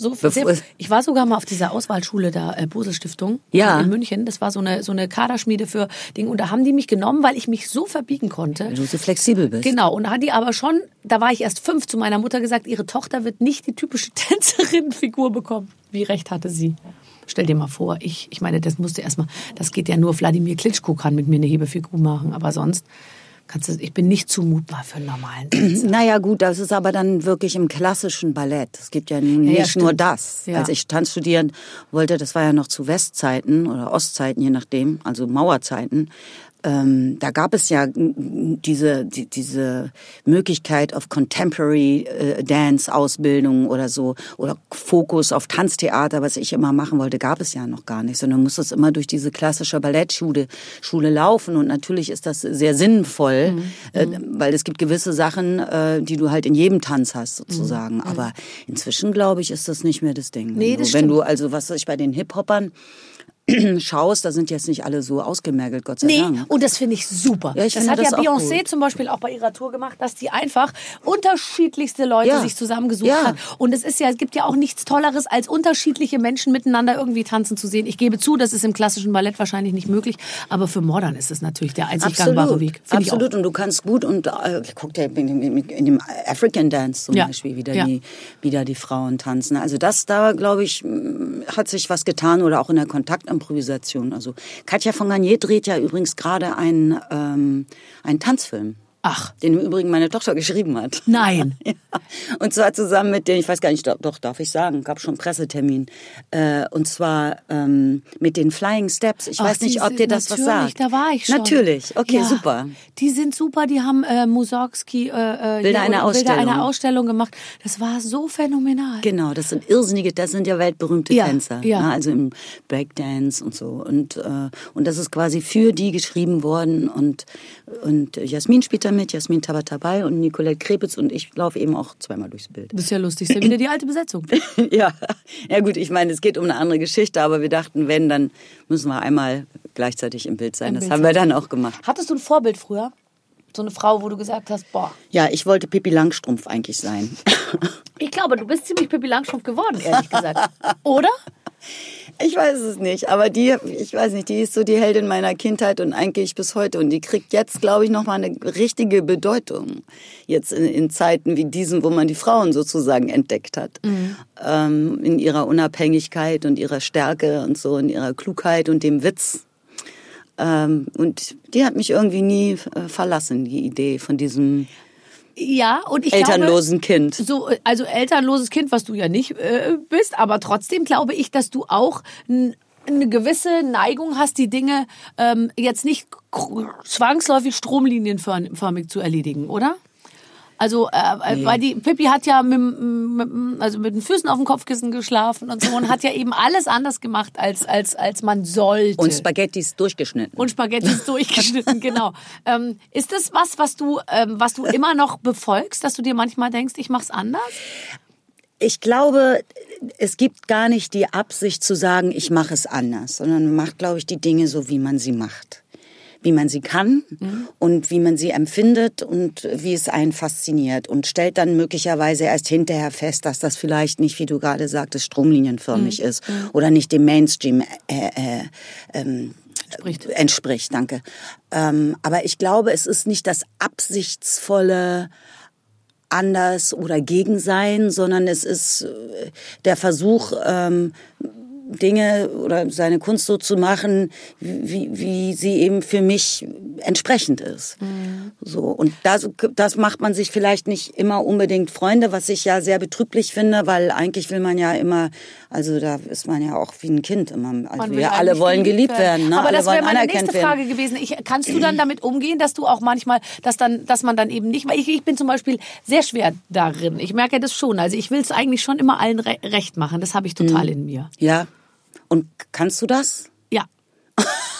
B: So, sehr, ich war sogar mal auf dieser Auswahlschule da, äh, Bose Stiftung
D: Ja.
B: in München. Das war so eine, so eine Kaderschmiede für Dinge. Und da haben die mich genommen, weil ich mich so verbiegen konnte.
D: Weil du so flexibel bist.
B: Genau, und da hat die aber schon, da war ich erst fünf, zu meiner Mutter gesagt, ihre Tochter wird nicht die typische [laughs] Tänzerin-Figur bekommen. Wie recht hatte sie? Stell dir mal vor, ich, ich meine, das musste erstmal, das geht ja nur, Wladimir Klitschko kann mit mir eine Hebefigur machen, aber sonst kannst du, ich bin nicht zumutbar für einen normalen [clears throat] Tänzer.
D: Naja, gut, das ist aber dann wirklich im klassischen Ballett. Es gibt ja nun
B: Ja, ja,
D: nicht nur
B: stimmt.
D: das.
B: Ja.
D: Als ich Tanz studieren wollte, das war ja noch zu Westzeiten oder Ostzeiten, je nachdem, also Mauerzeiten. Ähm, da gab es ja diese, die, diese Möglichkeit auf Contemporary äh, Dance Ausbildung oder so oder Fokus auf Tanztheater, was ich immer machen wollte, gab es ja noch gar nicht, sondern musste es immer durch diese klassische Ballettschule Schule laufen und natürlich ist das sehr sinnvoll,
B: Mhm.
D: äh, weil es gibt gewisse Sachen, äh, die du halt in jedem Tanz hast
B: Mhm.
D: sozusagen, aber inzwischen glaube ich, ist das nicht mehr das Ding.
B: Nee,
D: wenn,
B: das
D: du, wenn
B: stimmt.
D: du also was weiß ich bei den Hip-Hoppern [clears throat] schaust, da sind jetzt nicht alle so ausgemergelt, Gott sei
B: Nee,
D: Dank.
B: und das finde ich super.
D: Ja, ich
B: das hat
D: das
B: ja Beyoncé zum Beispiel auch bei ihrer Tour gemacht, dass die einfach unterschiedlichste Leute
D: Ja.
B: sich zusammengesucht
D: Ja.
B: hat. Und es ist ja, es gibt ja auch nichts Tolleres, als unterschiedliche Menschen miteinander irgendwie tanzen zu sehen. Ich gebe zu, das ist im klassischen Ballett wahrscheinlich nicht möglich, aber für Modern ist es natürlich der einzig gangbare Weg.
D: Absolut. Und du kannst gut und äh, guck dir in, dem African Dance zum. Beispiel wieder die wieder die Frauen tanzen. Also das da glaube ich hat sich was getan oder auch in der Kontaktimprovisation. Also Katja von Garnier dreht ja übrigens gerade einen ähm, einen Tanzfilm.
B: Ach.
D: Den im Übrigen meine Tochter geschrieben hat. [laughs]
B: Nein.
D: Ja. Und zwar zusammen mit den, ich weiß gar nicht, doch, darf ich sagen, gab schon einen Pressetermin. Äh, und zwar ähm, mit den Flying Steps. Ich
B: Ach,
D: weiß nicht, ob dir das was
B: natürlich,
D: sagt.
B: Da war ich schon.
D: Natürlich, okay,
B: Ja,
D: super.
B: Die sind super, die haben äh, Mussorgsky äh, äh,
D: Bilder
B: hier-
D: einer
B: Bilder einer
D: Ausstellung.
B: Ausstellung gemacht. Das war so phänomenal.
D: Genau, das sind irrsinnige, das sind ja weltberühmte
B: Ja,
D: Tänzer,
B: ja.
D: Ne, also im Breakdance und so. Und äh, und das ist quasi für die geschrieben worden und und Jasmin spielt da mit, Jasmin Tabatabai und Nicolette Krepitz und ich laufe eben auch zweimal durchs Bild.
B: Das ist ja lustig, ist ja wieder die alte Besetzung. [laughs]
D: ja, ja gut, ich meine, es geht um eine andere Geschichte, aber wir dachten, wenn, dann müssen wir einmal gleichzeitig im Bild sein.
B: Im
D: das
B: Bild
D: haben wir dann auch gemacht.
B: Hattest du ein Vorbild früher? So eine Frau, wo du gesagt hast, boah,
D: Ja, ich wollte Pippi Langstrumpf eigentlich sein.
B: ich glaube, du bist ziemlich Pippi Langstrumpf geworden, ehrlich gesagt. [laughs] Oder?
D: Ich weiß es nicht, aber die, ich weiß nicht, die ist so die Heldin meiner Kindheit und eigentlich bis heute. Und die kriegt jetzt, glaube ich, nochmal eine richtige Bedeutung. Jetzt in, in Zeiten wie diesen, wo man die Frauen sozusagen entdeckt hat. Ähm, in ihrer Unabhängigkeit und ihrer Stärke und so, in ihrer Klugheit und dem Witz. Ähm, und die hat mich irgendwie nie äh, verlassen, die Idee von diesem
B: Ja, und ich
D: elternlosen
B: glaube,
D: Kind.
B: So, also elternloses Kind, was du ja nicht äh, bist, aber trotzdem glaube ich, dass du auch eine gewisse Neigung hast, die Dinge ähm, jetzt nicht zwangsläufig stromlinienförmig zu erledigen, oder? Also, äh, nee. weil die Pippi hat ja mit, mit, also mit den Füßen auf dem Kopfkissen geschlafen und so und hat ja eben alles anders gemacht, als, als, als man sollte.
D: Und Spaghettis durchgeschnitten.
B: Und Spaghettis durchgeschnitten, genau. Ähm, ist das was, was du, ähm, was du immer noch befolgst, dass du dir manchmal denkst, ich mach's anders?
D: Ich glaube, es gibt gar nicht die Absicht zu sagen, ich mache es anders, sondern man macht, glaube ich, die Dinge so, wie man sie macht wie man sie kann mhm. und wie man sie empfindet und wie es einen fasziniert und stellt dann möglicherweise erst hinterher fest, dass das vielleicht nicht, wie du gerade sagtest, stromlinienförmig mhm. ist mhm. oder nicht dem Mainstream äh, äh, ähm, entspricht. entspricht. Danke. Ähm, aber ich glaube, es ist nicht das absichtsvolle anders oder gegen sein, sondern es ist äh, der Versuch, ähm, Dinge oder seine Kunst so zu machen, wie, wie sie eben für mich entsprechend ist. Mhm. So und das, das macht man sich vielleicht nicht immer unbedingt Freunde, was ich ja sehr betrüblich finde, weil eigentlich will man ja immer, also da ist man ja auch wie ein Kind immer. Also wir alle wollen geliebt werden. werden ne?
B: Aber
D: alle
B: das wäre meine nächste Frage werden. gewesen. Ich, kannst du dann damit umgehen, dass du auch manchmal, dass dann, dass man dann eben nicht, weil ich, ich bin zum Beispiel sehr schwer darin. Ich merke das schon. Also ich will es eigentlich schon immer allen recht machen. Das habe ich total mhm. in mir.
D: Ja. Und kannst du das?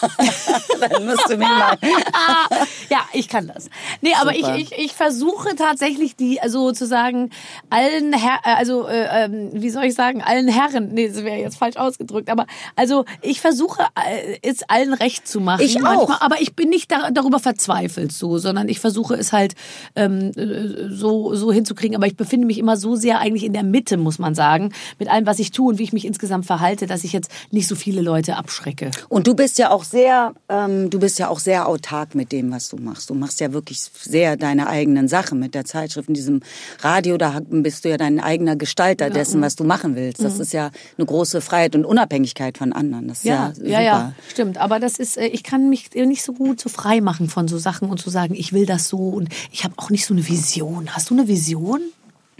D: [laughs]
B: Dann musst du mich mal. [laughs] ja, ich kann das. Nee, aber ich, ich, ich versuche tatsächlich die, also sozusagen allen Her also äh, ähm, wie soll ich sagen, allen Herren, nee, das wäre jetzt falsch ausgedrückt, aber also ich versuche äh, es allen recht zu machen.
D: Ich manchmal, auch.
B: aber ich bin nicht da, darüber verzweifelt so, sondern ich versuche es halt ähm, äh, so, so hinzukriegen. Aber ich befinde mich immer so sehr eigentlich in der Mitte, muss man sagen, mit allem, was ich tue und wie ich mich insgesamt verhalte, dass ich jetzt nicht so viele Leute abschrecke.
D: Und du bist ja auch sehr, ähm, du bist ja auch sehr autark mit dem, was du machst. Du machst ja wirklich sehr deine eigenen Sachen mit der Zeitschrift, in diesem Radio, da bist du ja dein eigener Gestalter dessen, was du machen willst. Das mhm. ist ja eine große Freiheit und Unabhängigkeit von anderen. Das ist ja, ja,
B: ja, ja, stimmt. Aber das ist, äh, ich kann mich nicht so gut so frei machen von so Sachen und zu sagen, ich will das so und ich habe auch nicht so eine Vision. Hast du eine Vision?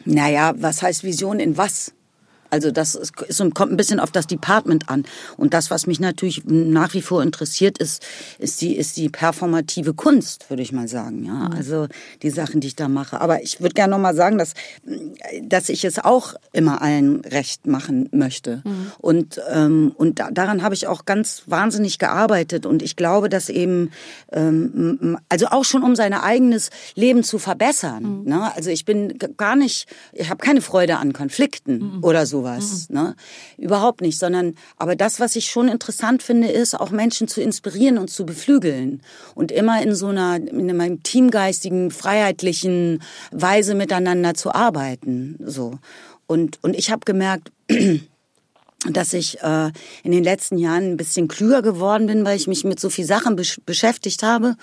D: Naja, was heißt Vision in was? Also das ist, kommt ein bisschen auf das Department an. Und das, was mich natürlich nach wie vor interessiert, ist, ist die, ist die performative Kunst, würde ich mal sagen. Ja, mhm. also die Sachen, die ich da mache. Aber ich würde gerne noch mal sagen, dass, dass ich es auch immer allen recht machen möchte. Mhm. Und, ähm, und daran habe ich auch ganz wahnsinnig gearbeitet. Und ich glaube, dass eben, ähm, also auch schon um sein eigenes Leben zu verbessern. Mhm. Ne? Also ich bin gar nicht, ich habe keine Freude an Konflikten mhm. oder so sowas. Mhm. Ne? Überhaupt nicht, sondern aber das, was ich schon interessant finde, ist auch Menschen zu inspirieren und zu beflügeln und immer in so einer in einem teamgeistigen, freiheitlichen Weise miteinander zu arbeiten. So und und ich habe gemerkt [clears throat] dass ich äh, in den letzten Jahren ein bisschen klüger geworden bin, weil ich mich mit so viel Sachen besch beschäftigt habe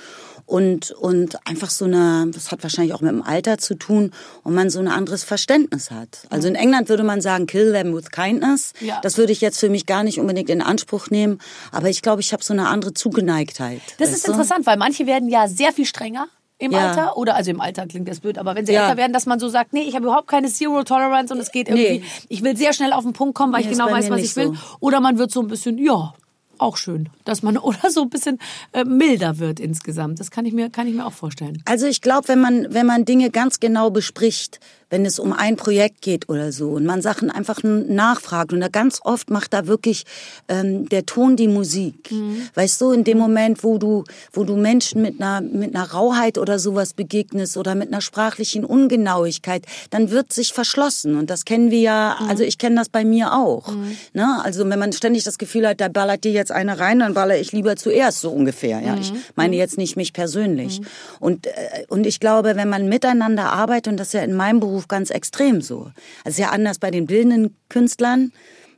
D: und und einfach so eine, das hat wahrscheinlich auch mit dem Alter zu tun, und man so ein anderes Verständnis hat. Also in England würde man sagen, kill them with kindness. Ja. Das würde ich jetzt für mich gar nicht unbedingt in Anspruch nehmen, aber ich glaube, ich habe so eine andere Zugeneigtheit.
B: Das ist du? interessant, weil manche werden ja sehr viel strenger im ja. Alter oder also im Alter klingt das blöd, aber wenn sie ja. älter werden, dass man so sagt, nee, ich habe überhaupt keine Zero Tolerance und es geht irgendwie, nee. ich will sehr schnell auf den Punkt kommen, weil nee, ich genau weiß, was ich will. So. Oder man wird so ein bisschen, ja, auch schön, dass man [laughs] oder so ein bisschen äh, milder wird insgesamt. Das kann ich mir kann ich mir auch vorstellen.
D: Also ich glaube, wenn man wenn man Dinge ganz genau bespricht, wenn es um ein Projekt geht oder so und man Sachen einfach nachfragt und da ganz oft macht da wirklich ähm, der Ton die Musik. Mhm. Weißt du, in dem Moment, wo du wo du Menschen mit einer mit einer Rauheit oder sowas begegnest oder mit einer sprachlichen Ungenauigkeit, dann wird sich verschlossen und das kennen wir ja, mhm. also ich kenne das bei mir auch. Mhm. Ne? Also wenn man ständig das Gefühl hat, da ballert dir jetzt eine rein, dann baller ich lieber zuerst so ungefähr. Ja, ich mhm. meine mhm. jetzt nicht mich persönlich. Mhm. Und äh, und ich glaube, wenn man miteinander arbeitet und das ist ja in meinem Beruf Beruf ganz extrem so. Also ja anders bei den bildenden Künstlern.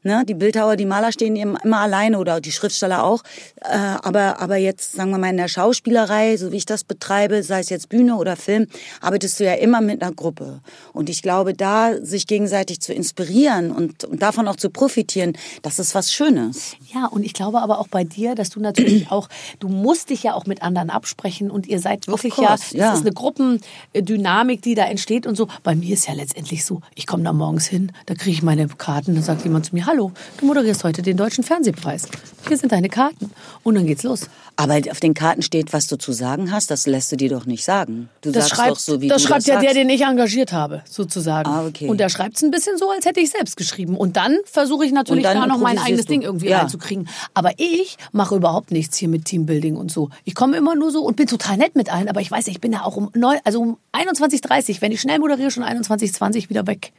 D: Ne? Die Bildhauer, die Maler stehen immer alleine oder die Schriftsteller auch. Äh, aber, aber jetzt, sagen wir mal, in der Schauspielerei, so wie ich das betreibe, sei es jetzt Bühne oder Film, arbeitest du ja immer mit einer Gruppe. Und ich glaube, da sich gegenseitig zu inspirieren und, und davon auch zu profitieren, das ist was Schönes.
B: Ja, und ich glaube aber auch bei dir, dass du natürlich [clears throat] auch, du musst dich ja auch mit anderen absprechen und ihr seid wirklich course, ja, es ist eine Gruppendynamik, die da entsteht und so. Bei mir ist ja letztendlich so, ich komme da morgens hin, da kriege ich meine Karten, dann sagt jemand zu mir, hallo, du moderierst heute den Deutschen Fernsehpreis. Hier sind deine Karten. Und dann geht's los.
D: Aber auf den Karten steht, was du zu sagen hast. Das lässt du dir doch nicht sagen. Du
B: Das
D: sagst
B: schreibt,
D: doch so, wie
B: das
D: du
B: schreibt
D: das
B: ja
D: sagst.
B: der, den ich engagiert habe, sozusagen.
D: Ah, okay.
B: Und der schreibt es ein bisschen so, als hätte ich selbst geschrieben. Und dann versuche ich natürlich da noch mein eigenes
D: du.
B: Ding irgendwie
D: Ja.
B: reinzukriegen. Aber ich mache überhaupt nichts hier mit Teambuilding und so. Ich komme immer nur so und bin total nett mit allen. Aber ich weiß, ich bin ja auch um, neun, also um 21.30 wenn ich schnell moderiere, schon 21.20 wieder weg.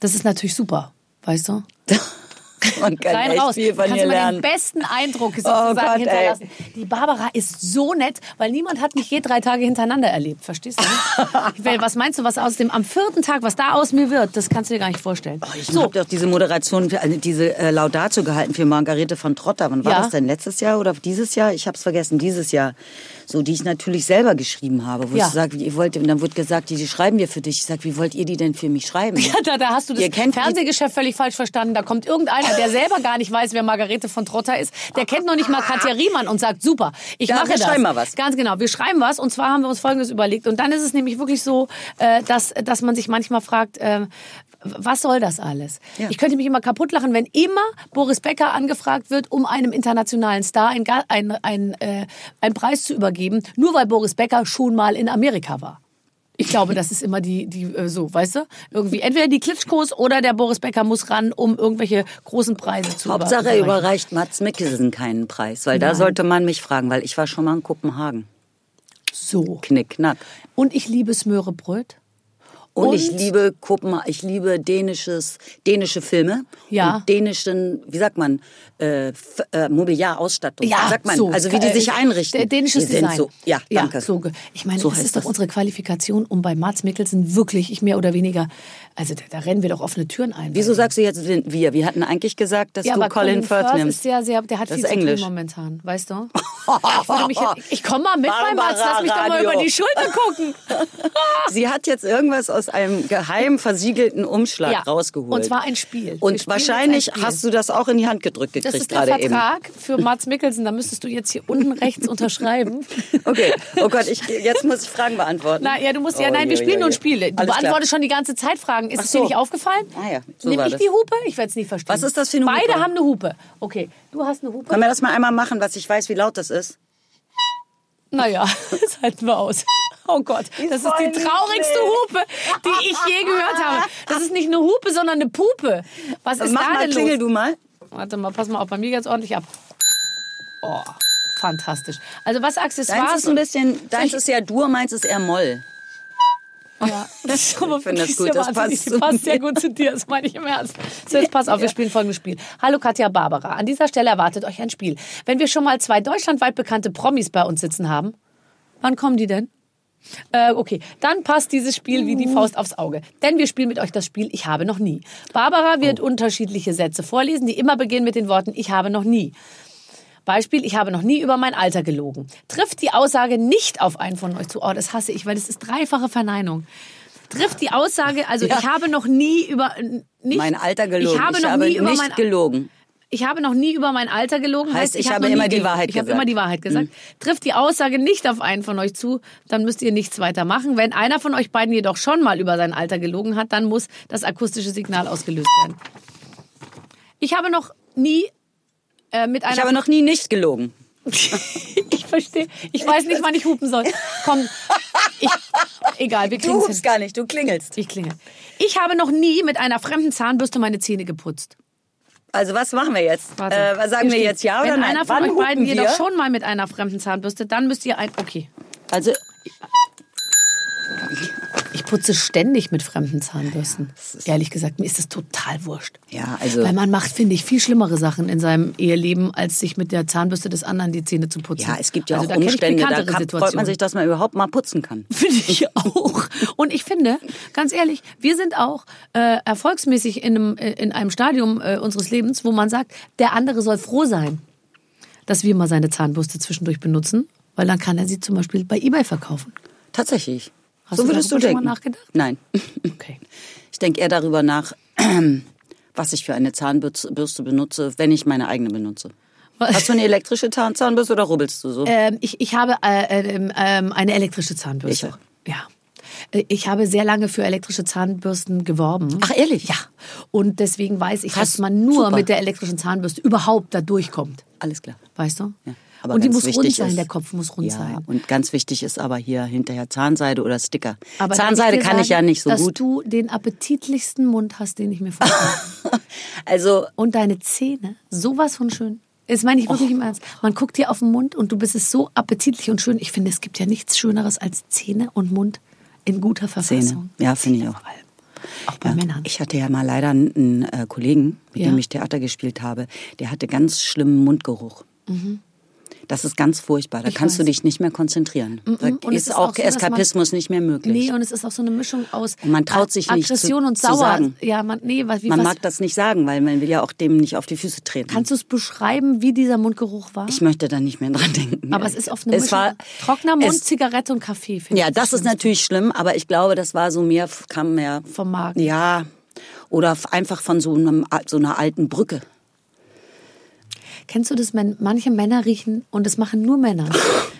B: Das ist natürlich super, weißt du? [laughs]
D: Man kann
B: rein
D: echt
B: raus.
D: viel von
B: Kannst
D: ihr lernen.
B: den besten Eindruck sozusagen
D: Gott, ey.
B: hinterlassen. Die Barbara ist so nett, weil niemand hat mich je drei Tage hintereinander erlebt. Verstehst du? [laughs] Weil, was meinst du, was aus dem am vierten Tag, was da aus mir wird, das kannst du dir gar nicht vorstellen.
D: Oh, Ich habe doch diese Moderation, also diese äh, Laudatio gehalten für Margarete von Trotter. Wann war
B: Ja.
D: das denn? Letztes Jahr oder dieses Jahr? Ich habe es vergessen. Dieses Jahr. So, die ich natürlich selber geschrieben habe. Wo
B: Ja.
D: ich sage, ihr wollt, und dann wurde gesagt, die, die schreiben wir für dich. Ich sage, wie wollt ihr die denn für mich schreiben?
B: Ja, da, da hast du das Fernsehgeschäft völlig falsch verstanden. Da kommt irgendeiner, der selber gar nicht weiß, wer Margarete von Trotter ist. Der kennt noch nicht mal Katja Riemann und sagt, super, ich
D: Ja,
B: mache
D: wir
B: das.
D: schreiben mal was.
B: Ganz genau, wir schreiben was. Und zwar haben wir uns Folgendes überlegt. Und dann ist es nämlich wirklich so, äh, dass, dass man sich manchmal fragt, äh, was soll das alles?
D: Ja.
B: Ich könnte mich immer kaputt lachen, wenn immer Boris Becker angefragt wird, um einem internationalen Star ein, ein, ein, äh, einen Preis zu übergeben, nur weil Boris Becker schon mal in Amerika war. Ich glaube, das ist immer die, die äh, so, weißt du? Irgendwie entweder die Klitschkos oder der Boris Becker muss ran, um irgendwelche großen Preise zu
D: Hauptsache,
B: über-
D: er
B: überreichen.
D: überreicht Mats Mikkelsen keinen Preis. Weil da sollte man mich fragen, weil ich war schon mal in Kopenhagen.
B: So.
D: Knick, knack.
B: Und ich liebe Smörebröt.
D: Und, ich liebe Kopenhagen, ich liebe dänisches, dänische Filme
B: Ja.
D: und dänischen, wie sagt man, äh, äh, Mobiliarausstattung.
B: Ja,
D: sagt man,
B: so.
D: also wie die
B: Äh,
D: sich einrichten.
B: Dänisches
D: die
B: Design.
D: So, ja, danke.
B: Ja, so, ich meine,
D: So
B: das ist doch
D: das.
B: unsere Qualifikation, um bei Mats Mikkelsen wirklich, ich mehr oder weniger, also da, da rennen wir doch offene Türen ein.
D: Wieso sagst du jetzt wir? Wir hatten eigentlich gesagt, dass
B: ja,
D: du Colin Firth
B: ist
D: nimmst.
B: sehr, sehr, der hat
D: Das
B: viel
D: ist Englisch.
B: momentan, weißt du? [laughs] Ich, jetzt, ich komme mal mit bei Mats, lass mich doch mal über die. Schulter gucken. [laughs]
D: Sie hat jetzt irgendwas aus einem geheim versiegelten Umschlag
B: Ja,
D: rausgeholt.
B: und zwar ein Spiel.
D: Und wahrscheinlich
B: Spiel.
D: hast du das auch in die Hand gedrückt
B: Das ist der
D: gerade eben.
B: Vertrag für Mats Mikkelsen. Da müsstest du jetzt hier unten rechts unterschreiben. [laughs]
D: Okay, oh Gott, ich, jetzt muss ich Fragen beantworten.
B: Na ja, du musst ja,
D: Oh,
B: nein, wir
D: je,
B: spielen
D: je,
B: nur ein
D: je.
B: Spiel. Du
D: Alles klar.
B: beantwortest schon die ganze Zeit Fragen. Ist es dir
D: so.
B: nicht aufgefallen?
D: Ah ja, so
B: Nimm
D: war
B: ich
D: das.
B: die Hupe? Ich werde es nicht verstehen.
D: Was ist das für eine
B: Beide
D: Hupe?
B: haben eine Hupe. Okay, du hast eine Hupe.
D: Können wir das mal einmal machen, was ich weiß, wie laut das ist?
B: Naja, [laughs] das halten wir aus. Oh Gott, das ist die traurigste Hupe, die ich je gehört habe. Das ist nicht eine Hupe, sondern eine Pupe. Was ist
D: Mach
B: da
D: mal,
B: denn
D: klingel
B: los?
D: du mal.
B: Warte mal, pass mal auf, bei mir geht's ordentlich ab. Oh, fantastisch. Also was Accessoires...
D: Deins ist ein bisschen, deins ist ja Dur, meins ist eher Moll.
B: Ja, das [laughs] ist [laughs] aber
D: Ich finde das gut, das passt
B: Das passt sehr gut zu dir, das meine ich im Ernst. So, jetzt pass auf, wir spielen folgendes Spiel. Hallo Katja Barbara, an dieser Stelle erwartet euch ein Spiel. Wenn wir schon mal zwei deutschlandweit bekannte Promis bei uns sitzen haben, wann kommen die denn? Äh, okay, dann passt dieses Spiel wie die Faust aufs Auge. Denn wir spielen mit euch das Spiel Ich habe noch nie. Barbara wird unterschiedliche Sätze vorlesen, die immer beginnen mit den Worten Ich habe noch nie. Beispiel, ich habe noch nie über mein Alter gelogen. Trifft die Aussage nicht auf einen von euch zu. Oh, das hasse ich, weil das ist dreifache Verneinung. Trifft die Aussage, also
D: Ja.
B: ich habe noch nie über nicht,
D: Mein Alter gelogen.
B: Ich habe noch nie über
D: nicht
B: mein
D: gelogen.
B: Ich habe noch nie über mein Alter gelogen.
D: Heißt, ich
B: hab
D: habe immer die. Wahrheit
B: Ich habe
D: gesagt. Hm.
B: immer die Wahrheit gesagt. Trifft die Aussage nicht auf einen von euch zu, dann müsst ihr nichts weiter machen. Wenn einer von euch beiden jedoch schon mal über sein Alter gelogen hat, dann muss das akustische Signal ausgelöst werden. Ich habe noch nie äh, mit einer
D: Ich habe noch nie nicht gelogen. [laughs]
B: ich verstehe. Ich weiß nicht, wann ich hupen soll. Komm, ich, egal, wir
D: Du
B: klingen
D: rufst gar nicht, du klingelst.
B: Ich klingel. Ich habe noch nie mit einer fremden Zahnbürste meine Zähne geputzt.
D: Also was machen wir jetzt? Äh, was sagen wir jetzt ja oder
B: Wenn
D: nein?
B: einer von
D: Wann
B: euch beiden jedoch
D: wir?
B: schon mal mit einer fremden Zahnbürste, dann müsst ihr ein. Okay.
D: Also
B: Ich putze ständig mit fremden Zahnbürsten. Ehrlich gesagt, mir ist das total wurscht.
D: Ja, also-
B: Weil man macht, finde ich, viel schlimmere Sachen in seinem Eheleben, als sich mit der Zahnbürste des anderen die Zähne zu putzen.
D: ja, es gibt ja
B: also,
D: auch
B: da
D: Umstände, da kann, freut man sich, dass man überhaupt mal putzen kann. [laughs]
B: Finde ich auch. Und ich finde, ganz ehrlich, wir sind auch äh, erfolgsmäßig in einem, äh, in einem Stadium äh, unseres Lebens, wo man sagt, der andere soll froh sein, dass wir mal seine Zahnbürste zwischendurch benutzen, weil dann kann er sie zum Beispiel bei eBay verkaufen.
D: Tatsächlich.
B: Hast
D: so
B: du
D: würdest du
B: darüber schon mal
D: denken.
B: nachgedacht?
D: Nein. [laughs]
B: Okay.
D: Ich denke eher darüber nach, [clears throat] was ich für eine Zahnbürste benutze, wenn ich meine eigene benutze. Hast du eine elektrische Zahn Zahnbürste oder rubbelst du so?
B: Ähm, ich, ich habe äh, ähm, ähm, eine elektrische Zahnbürste.
D: Ich auch.
B: Ja. Äh, Ich habe sehr lange für elektrische Zahnbürsten geworben.
D: Ach, ehrlich?
B: Ja. Und deswegen weiß ich,
D: Krass,
B: dass man nur
D: super.
B: mit der elektrischen Zahnbürste überhaupt da durchkommt.
D: Alles klar.
B: Weißt du?
D: Ja. Aber
B: und die muss rund sein,
D: ist-
B: der Kopf muss rund
D: ja,
B: sein.
D: Und ganz wichtig ist aber hier hinterher Zahnseide oder Sticker.
B: Aber
D: Zahnseide kann ich
B: sagen,
D: ja nicht so
B: dass
D: gut.
B: du den appetitlichsten Mund hast, den ich mir vorstelle. [laughs]
D: Also
B: und deine Zähne, sowas von schön. Das meine ich wirklich im Ernst. Man guckt dir auf den Mund und du bist es so appetitlich und schön. Ich finde, es gibt ja nichts Schöneres als Zähne und Mund in guter
D: Zähne.
B: Verfassung.
D: Ja, finde ich
B: Zähne
D: auch.
B: Auch bei
D: Ja,
B: Männern.
D: Ich hatte ja mal leider einen, äh, Kollegen, mit
B: Ja.
D: dem ich Theater gespielt habe, der hatte ganz schlimmen Mundgeruch. Das ist ganz furchtbar. Da
B: Ich
D: kannst du
B: weiß.
D: dich nicht mehr konzentrieren. Da
B: Und es
D: ist
B: ist
D: auch
B: auch so, dass man-
D: Eskapismus nicht mehr möglich.
B: Nee, und es ist auch so eine Mischung aus
D: Und man traut sich nicht
B: Aggression
D: zu-
B: und
D: zu
B: Sauer.
D: sagen.
B: Ja, man, nee, was, wie,
D: Man
B: was,
D: mag das nicht sagen, weil man will ja auch dem nicht auf die Füße treten.
B: Kannst du es beschreiben, wie dieser Mundgeruch war?
D: ich möchte da nicht mehr dran denken.
B: Aber es ist oft eine
D: es
B: Mischung.
D: war,
B: Trockener Mund,
D: es,
B: Zigarette und Kaffee.
D: Ja,
B: ich
D: das ist
B: Schlimmste.
D: natürlich schlimm, aber ich glaube, das war so mehr, kam mehr
B: Vom Magen.
D: Ja, oder einfach von so, einem, so einer alten Brücke.
B: Kennst du das, wenn manche Männer riechen, und das machen nur Männer.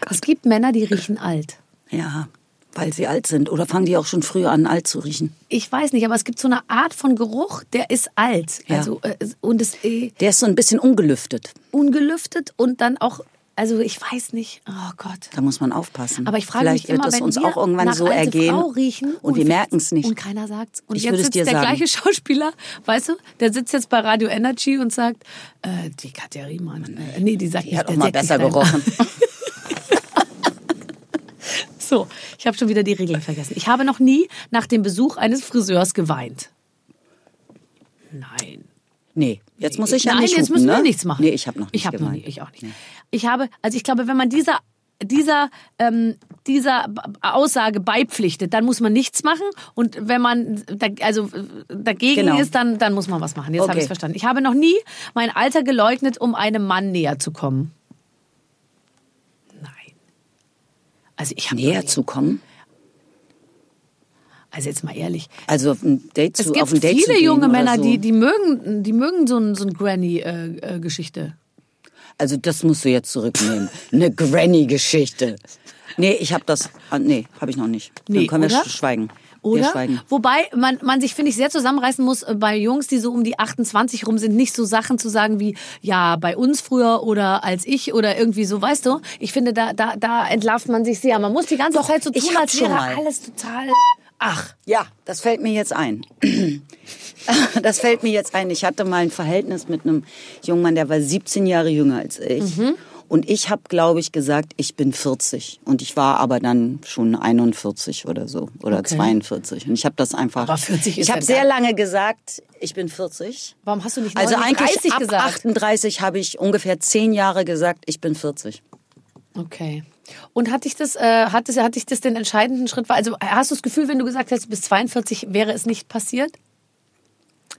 B: es gibt Männer, die riechen alt.
D: Ja, weil sie alt sind. Oder fangen die auch schon früher an, alt zu riechen?
B: Ich weiß nicht, aber es gibt so eine Art von Geruch, der ist alt.
D: Ja.
B: Also, äh, und es äh,
D: Der ist so ein bisschen ungelüftet.
B: ungelüftet und dann auch, also ich weiß nicht, oh Gott.
D: Da muss man aufpassen.
B: Aber ich frage
D: Vielleicht
B: mich immer,
D: wird es
B: wenn
D: uns auch irgendwann so ergehen.
B: Riechen
D: und, wir merken es nicht.
B: Und keiner sagt's. Und
D: Ich
B: jetzt
D: es
B: sitzt der
D: sagen.
B: gleiche [laughs] Schauspieler, weißt du, der sitzt jetzt bei Radio Energy und sagt, äh, die Katja Riemann, äh, nee, die sagt
D: Die
B: nicht,
D: hat auch mal besser gerochen. [laughs]
B: So, ich habe schon wieder die Regeln vergessen. Ich habe noch nie nach dem Besuch eines Friseurs geweint. Nein.
D: Nee, jetzt muss ich ja
B: Nein,
D: nicht
B: jetzt
D: hupen,
B: müssen wir
D: ne?
B: nichts machen.
D: Nee, ich habe noch nicht
B: Ich habe noch nie, ich auch nicht. Ich habe, also ich glaube, wenn man dieser dieser ähm, dieser Aussage beipflichtet, dann muss man nichts machen und wenn man da, also dagegen
D: Genau.
B: ist, dann dann muss man was machen. Jetzt habe
D: Okay.
B: ich verstanden. Ich habe noch nie mein Alter geleugnet, um einem Mann näher zu kommen. Nein. Also ich habe
D: Näher zu kommen?
B: Also jetzt mal ehrlich.
D: Also auf ein Date zu,
B: Es gibt
D: auf ein Date
B: viele
D: zu
B: junge Männer,
D: so.
B: die, die mögen, die mögen so ein, so ein Granny-Geschichte.
D: Also das musst du jetzt zurücknehmen. Eine Granny-Geschichte. Nee, ich habe das. ah, Nee, habe ich noch nicht.
B: Nee,
D: Dann können wir
B: oder?
D: sch- schweigen.
B: Oder?
D: Wir schweigen.
B: Wobei man, man sich, finde ich, sehr zusammenreißen muss äh, bei Jungs, die so um die 28 rum sind, nicht so Sachen zu sagen wie, ja, bei uns früher oder als ich oder irgendwie so, weißt du? Ich finde, da, da, da entlarvt man sich sehr. Man muss die ganze Zeit so tun, als wäre alles total. Ach,
D: Ja, das fällt mir jetzt ein. [clears throat] Das fällt mir jetzt ein. Ich hatte mal ein Verhältnis mit einem jungen Mann, der war 17 Jahre jünger als ich.
B: Mhm.
D: Und ich habe, glaube ich, gesagt, ich bin 40. Und ich war aber dann schon 41 oder so. Oder
B: Okay.
D: 42. Und ich habe das einfach.
B: Aber 40 ist
D: Ich habe
B: ja
D: sehr lange gesagt, ich bin 40.
B: warum hast du nicht
D: Also
B: 39
D: eigentlich ab
B: gesagt?
D: 38 habe ich ungefähr 10 Jahre gesagt, ich bin 40.
B: Okay. Und hat dich das, äh, hat das, hat dich das den entscheidenden Schritt, also hast du das Gefühl, wenn du gesagt hättest, bis 42 wäre es nicht passiert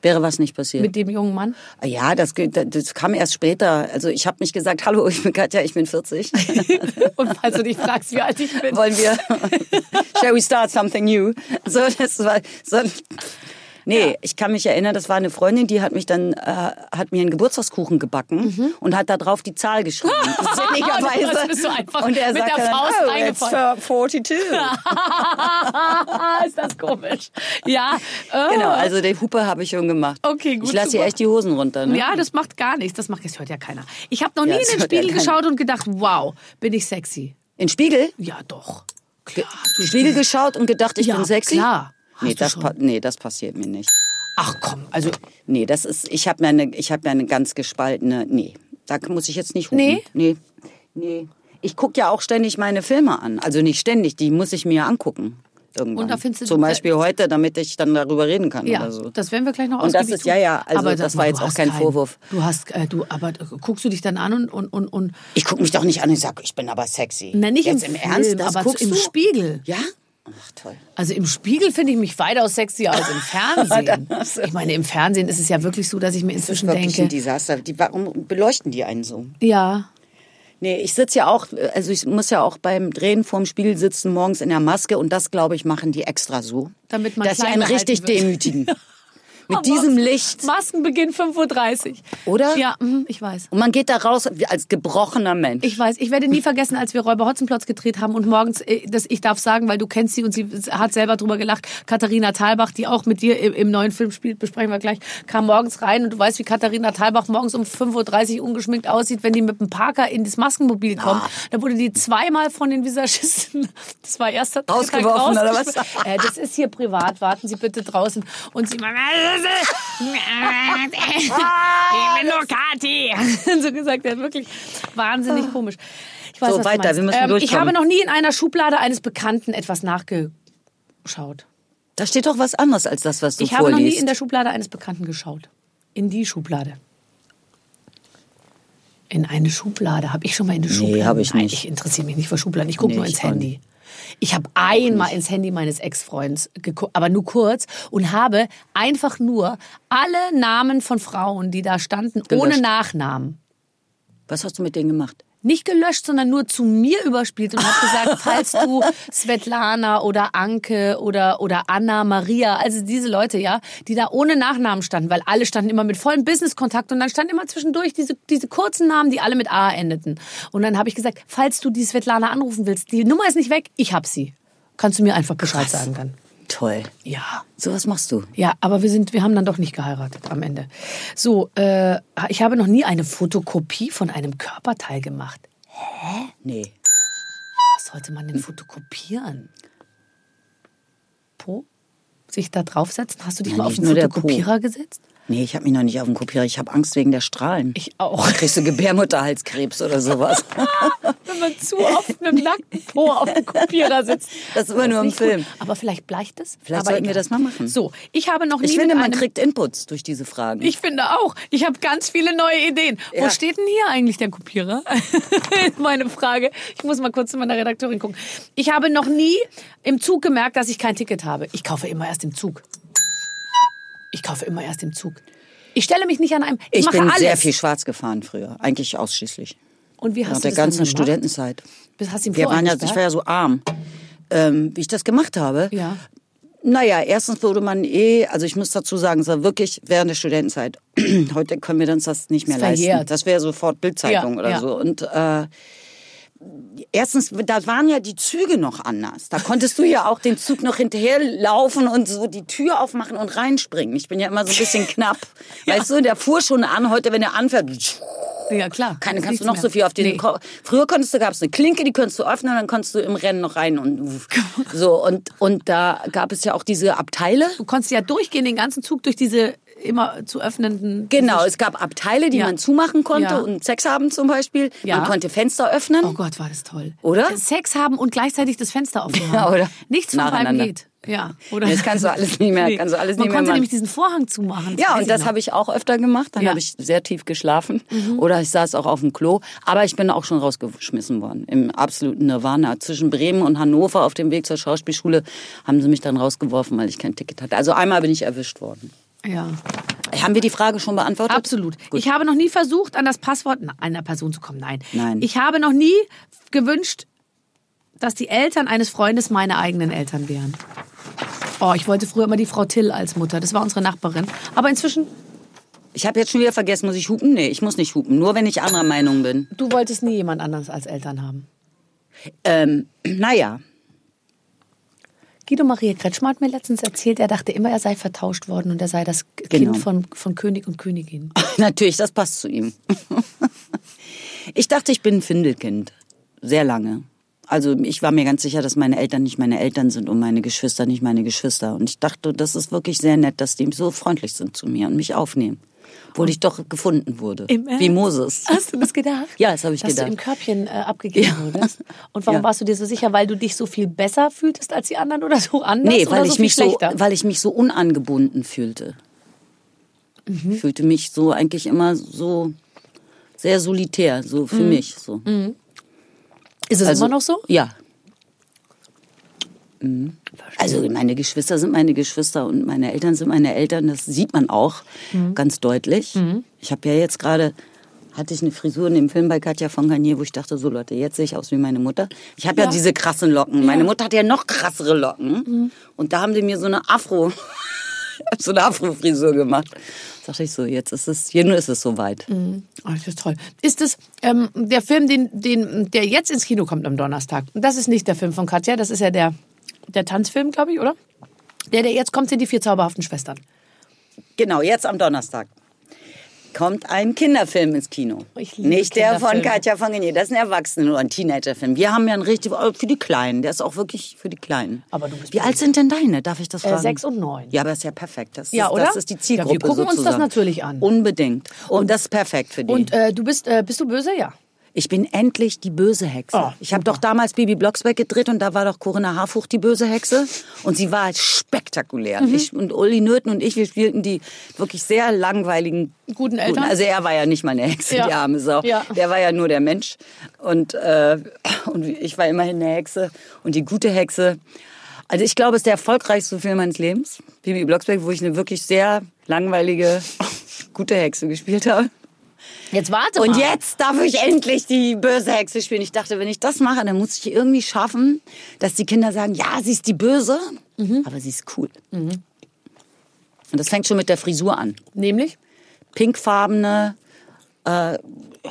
D: Wäre was nicht passiert.
B: mit dem jungen Mann?
D: Ja, das, das kam erst später. Also ich habe nicht gesagt, hallo, ich bin Katja, ich bin 40. [laughs]
B: Und falls du dich fragst, wie alt ich bin.
D: Wollen wir, [laughs] shall we start something new? So, das war, so, nee, ich kann mich erinnern, das war eine Freundin, die hat mich dann, äh, hat mir einen Geburtstagskuchen gebacken und hat da drauf die Zahl geschrieben. [laughs] Sinnigerweise.
B: Mhm. Das bist du einfach
D: und er
B: mit
D: sagte
B: der
D: dann,
B: Faust
D: oh, it's
B: reingefallen.
D: for 42. [laughs]
B: ist das komisch. Ja. äh,
D: Genau, also die Hupe habe ich schon gemacht.
B: Okay, gut,
D: Ich lasse hier echt die Hosen runter. Ne?
B: Ja, das macht gar nichts. Das macht, das hört ja keiner. Ich habe noch nie
D: Ja,
B: in den
D: ja
B: Spiegel
D: keiner.
B: geschaut und gedacht, wow, bin ich sexy.
D: In den Spiegel?
B: Ja, doch.
D: Ge- Spiegel geschaut und gedacht, ich
B: Ja,
D: bin sexy?
B: klar.
D: Nee das, nee, das passiert mir nicht.
B: Ach komm, also
D: Nee, das ist, ich habe mir eine, ich habe mir eine ganz gespaltene, nee, da muss ich jetzt nicht hupen.
B: Nee?
D: Nee, nee. Ich gucke ja auch ständig meine Filme an. Also nicht ständig, die muss ich mir angucken. Irgendwann.
B: Und da findest du-
D: Zum Beispiel heute, damit ich dann darüber reden kann
B: ja,
D: oder so.
B: das werden wir gleich noch
D: Und das ist- ja, ja, also
B: aber
D: das war jetzt auch kein
B: keinen-
D: Vorwurf.
B: Du hast, äh, du, aber äh, guckst du dich dann an und und und, und
D: Ich gucke mich doch nicht an und sag, ich bin aber sexy.
B: na nicht
D: jetzt
B: im,
D: im, Ernst,
B: Film,
D: das
B: aber
D: guckst
B: im
D: du?
B: Spiegel.
D: Ja? Ach toll.
B: Also im Spiegel finde ich mich weitaus sexier als im [laughs] Fernsehen. ich meine, im Fernsehen ist es ja wirklich so, dass ich mir
D: Das ist
B: inzwischen
D: wirklich ein
B: denke,
D: Desaster. Die, warum beleuchten die einen so?
B: ja,
D: Nee, ich sitze ja auch, also ich muss ja auch beim Drehen vorm Spiegel sitzen, morgens in der Maske und das, glaube ich, machen die extra so.
B: Damit man
D: Dass sie einen richtig
B: wird.
D: demütigen. [laughs] Mit diesem Licht.
B: Maskenbeginn 5.30 Uhr.
D: Oder?
B: Ja, mhm, ich weiß.
D: Und man geht da raus wie als gebrochener Mensch.
B: Ich weiß, ich werde nie vergessen, als wir Räuber Hotzenplotz gedreht haben und morgens, äh, das, ich darf sagen, weil du kennst sie und sie hat selber drüber gelacht, Katharina Thalbach, die auch mit dir im, im neuen Film spielt, besprechen wir gleich, kam morgens rein und du weißt, wie Katharina Thalbach morgens um 5.30 Uhr ungeschminkt aussieht, wenn die mit dem Parker in das Maskenmobil kommt. Da wurde die zweimal von den Visagisten, [laughs] das war erster Tag
D: Rausgeworfen, oder was? [laughs]
B: Äh, das ist hier privat, warten Sie bitte draußen. Und sie mal, ich bin [laughs] nur Kathi. [laughs] so gesagt, er hat wirklich wahnsinnig komisch. Ich weiß,
D: So, weiter, wir müssen
B: ähm, Ich
D: durchkommen.
B: habe noch nie in einer Schublade eines Bekannten etwas nachgeschaut.
D: Da steht doch was anderes als das, was du
B: Ich habe noch nie
D: vorliest.
B: in der Schublade eines Bekannten geschaut. In die Schublade. In eine Schublade. Habe ich schon mal in eine Schublade?
D: habe ich
B: Nein,
D: nicht.
B: ich interessiere mich nicht für Schubladen. Ich gucke
D: Nee,
B: nur
D: ich
B: ins Handy. Ich habe einmal ins Handy meines Ex-Freunds geguckt, aber nur kurz und habe einfach nur alle Namen von Frauen, die da standen, ohne
D: Gelöscht.
B: Nachnamen
D: was hast du mit denen gemacht?
B: Nicht gelöscht, sondern nur zu mir überspielt und habe gesagt, [laughs] falls du Svetlana oder Anke oder oder Anna Maria, also diese Leute, ja, die da ohne Nachnamen standen, weil alle standen immer mit vollem Business-Kontakt und dann standen immer zwischendurch diese diese kurzen Namen, die alle mit A endeten. Und dann habe ich gesagt, falls du die Svetlana anrufen willst, die Nummer ist nicht weg, ich hab sie. Kannst du mir einfach Bescheid sagen dann?
D: Toll.
B: Ja.
D: So was machst du.
B: Ja, aber wir sind, wir haben dann doch nicht geheiratet am Ende. So, äh, ich habe noch nie eine Fotokopie von einem Körperteil gemacht.
D: Nee.
B: Was sollte man denn fotokopieren? Po? Sich da draufsetzen? Hast du dich
D: Ja,
B: mal auf den. Fotokopierer gesetzt?
D: Nee, ich habe mich noch nicht auf den Kopierer. Ich habe Angst wegen der Strahlen.
B: Ich auch.
D: Kriegst du Gebärmutterhalskrebs oder sowas? [laughs]
B: Wenn man zu oft mit dem nackten Po auf dem Kopierer sitzt.
D: Das ist immer nur im
B: nicht gut.
D: Film.
B: Aber vielleicht bleicht es.
D: Vielleicht
B: Aber
D: sollten wir das mal machen.
B: So, ich habe noch nie
D: Ich finde, man kriegt Inputs durch diese Fragen.
B: Ich finde auch. Ich habe ganz viele neue Ideen. Wo
D: Ja.
B: steht denn hier eigentlich der Kopierer? [laughs] Meine Frage. Ich muss mal kurz zu meiner Redakteurin gucken. Ich habe noch nie im Zug gemerkt, dass ich kein Ticket habe. Ich kaufe immer erst im Zug. Ich kaufe immer erst im Zug. Ich stelle mich nicht an einem. Ich,
D: ich
B: mache
D: bin
B: alles.
D: sehr viel schwarz gefahren früher. Eigentlich ausschließlich.
B: Und wie hast
D: Nach
B: du
D: der
B: das dann
D: ganzen
B: gemacht?
D: Studentenzeit.
B: Hast du ihm
D: Wir waren ja, ich war ja so arm. Ähm, wie ich das gemacht habe.
B: Ja.
D: Naja, erstens wurde man eh, also ich muss dazu sagen, es war wirklich während der Studentenzeit. [clears throat] Heute können wir uns das nicht mehr
B: Ist
D: leisten.
B: verjährt.
D: Das wäre sofort Bildzeitung
B: Ja,
D: oder
B: ja.
D: so. Und äh, erstens, da waren ja die Züge noch anders. Da konntest du ja auch den Zug noch hinterherlaufen und so die Tür aufmachen und reinspringen. Ich bin ja immer so ein bisschen knapp. [laughs] Weißt du, der fuhr schon an. Heute, wenn er anfährt,
B: Ja, klar.
D: keine kannst du noch so
B: mehr.
D: viel auf den
B: Nee.
D: Ko Früher konntest du gab es eine Klinke, die konntest du öffnen und dann konntest du im Rennen noch rein und [laughs] so und und da gab es ja auch diese Abteile.
B: Du konntest ja durchgehen, den ganzen Zug durch diese immer zu öffnenden.
D: Genau, es gab Abteile, die
B: Ja.
D: man zumachen konnte
B: Ja.
D: und Sex haben zum Beispiel.
B: Ja.
D: Man konnte Fenster öffnen.
B: Oh Gott, war das toll.
D: Oder?
B: Sex haben und gleichzeitig das Fenster offen haben. [laughs]
D: Ja, oder?
B: Nichts von beiden geht. Ja, oder?
D: Jetzt kannst du alles nicht mehr- [laughs] kannst du alles
B: Man
D: nicht mehr
B: konnte
D: machen.
B: nämlich diesen Vorhang zumachen.
D: Ja,
B: weiß
D: und das habe ich auch öfter gemacht. Dann
B: Ja. Mhm.
D: habe ich sehr tief geschlafen. Oder ich saß auch auf dem Klo. Aber ich bin auch schon rausgeschmissen worden. Im absoluten Nirvana. Zwischen Bremen und Hannover auf dem Weg zur Schauspielschule haben sie mich dann rausgeworfen, weil ich kein Ticket hatte. Also einmal bin ich erwischt worden.
B: Ja,
D: Haben wir die Frage schon beantwortet?
B: absolut.
D: Gut.
B: Ich habe noch nie versucht, an das Passwort einer Person zu kommen. Nein.
D: Nein.
B: Ich habe noch nie gewünscht, dass die Eltern eines Freundes meine eigenen Eltern wären. Oh, ich wollte früher immer die Frau Till als Mutter. Das war unsere Nachbarin. Aber inzwischen,
D: Ich habe jetzt schon wieder vergessen, muss ich hupen? Nee, ich muss nicht hupen. Nur wenn ich anderer Meinung bin.
B: du wolltest nie jemand anderes als Eltern haben.
D: Ähm, naja.
B: Guido Maria Kretschmer hat mir letztens erzählt, er dachte immer, er sei vertauscht worden und er sei das
D: Genau.
B: Kind von, von König und Königin. [laughs]
D: Natürlich, das passt zu ihm. [laughs] ich dachte, ich bin ein Findelkind. Sehr lange. Also ich war mir ganz sicher, dass meine Eltern nicht meine Eltern sind und meine Geschwister nicht meine Geschwister. Und ich dachte, das ist wirklich sehr nett, dass die so freundlich sind zu mir und mich aufnehmen. Obwohl ich doch gefunden wurde.
B: Im Ernst?
D: Wie Moses.
B: Hast du das gedacht? [laughs]
D: Ja, das habe ich
B: Dass
D: gedacht.
B: du im Körbchen äh, abgegeben wurdest. Und warum
D: Ja.
B: warst du dir so sicher? Weil du dich so viel besser fühltest als die anderen oder so anders?
D: Nee, weil
B: so
D: ich
B: viel
D: mich so, weil ich mich so unangebunden fühlte.
B: Mhm.
D: Ich fühlte mich so eigentlich immer so sehr solitär, so
B: Mhm.
D: für mich. So.
B: Ist es
D: Also-
B: immer noch so?
D: Ja. Mhm. Also meine Geschwister sind meine Geschwister und meine Eltern sind meine Eltern. Das sieht man auch
B: Mhm.
D: ganz deutlich. Ich habe ja jetzt gerade hatte ich eine Frisur in dem Film bei Katja von Garnier, wo ich dachte, so Leute, jetzt sehe ich aus wie meine Mutter. Ich habe ja.
B: Ja.
D: diese krassen Locken. Meine Mutter hat ja noch krassere Locken.
B: Mhm.
D: Und da haben sie mir so eine Afro [laughs] so eine Afro-Frisur gemacht. Dachte ich so, jetzt ist es, hier nur ist es soweit.
B: Oh, das ist toll. Ist es ähm, der Film, den, den, der jetzt ins Kino kommt am Donnerstag? Das ist nicht der Film von Katja, das ist ja der, der Tanzfilm, glaube ich, oder? Der, der jetzt kommt, sind die vier zauberhaften Schwestern.
D: Genau, jetzt am Donnerstag kommt ein Kinderfilm ins Kino. Nicht der von. Katja von Genier, das ist ein Erwachsenen- oder ein Teenagerfilm. Wir haben ja einen richtig, oh, für die Kleinen, der ist auch wirklich für die Kleinen.
B: Aber du bist
D: Wie alt sind denn deine, darf ich das
B: Äh,
D: fragen?
B: sechs und neun.
D: Ja, aber das ist ja perfekt. Das
B: Ja,
D: ist,
B: oder?
D: Das ist die
B: Ja, wir
D: Zielgruppe
B: gucken uns das
D: sozusagen.
B: natürlich an.
D: Unbedingt. Und, das ist perfekt für die.
B: Und äh, du bist, äh, bist du böse? Ja.
D: Ich bin endlich die böse Hexe.
B: Oh,
D: ich habe doch damals Bibi Blocksberg gedreht und da war doch Corinna Harfucht die böse Hexe und sie war spektakulär.
B: Mhm.
D: Ich und Uli Nöthen und ich, wir spielten die wirklich sehr langweiligen
B: Guten Eltern?
D: Also er war ja nicht mal eine Hexe,
B: Ja.
D: die arme Sau.
B: Ja.
D: Der war ja nur der Mensch und äh, und ich war immerhin eine Hexe und die gute Hexe. Also ich glaube, es ist der erfolgreichste Film meines Lebens, Bibi Blocksberg, wo ich eine wirklich sehr langweilige gute Hexe gespielt habe.
B: Jetzt warte
D: Und
B: mal.
D: jetzt darf ich endlich die böse Hexe spielen. Ich dachte, wenn ich das mache, dann muss ich irgendwie schaffen, dass die Kinder sagen, ja, sie ist die Böse, aber sie ist cool. Und das fängt schon mit der Frisur an.
B: Nämlich?
D: Pinkfarbene, äh,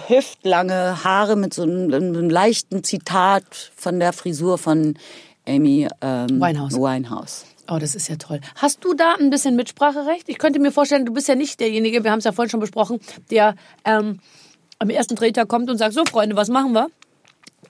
D: hüftlange Haare mit so einem, einem leichten Zitat von der Frisur von Amy ähm,
B: Winehouse.
D: Winehouse.
B: Oh, das ist ja toll. Hast du da ein bisschen Mitspracherecht? Ich könnte mir vorstellen, du bist ja nicht derjenige, wir haben es ja vorhin schon besprochen, der ähm, am ersten Drehtag kommt und sagt, so Freunde, was machen wir?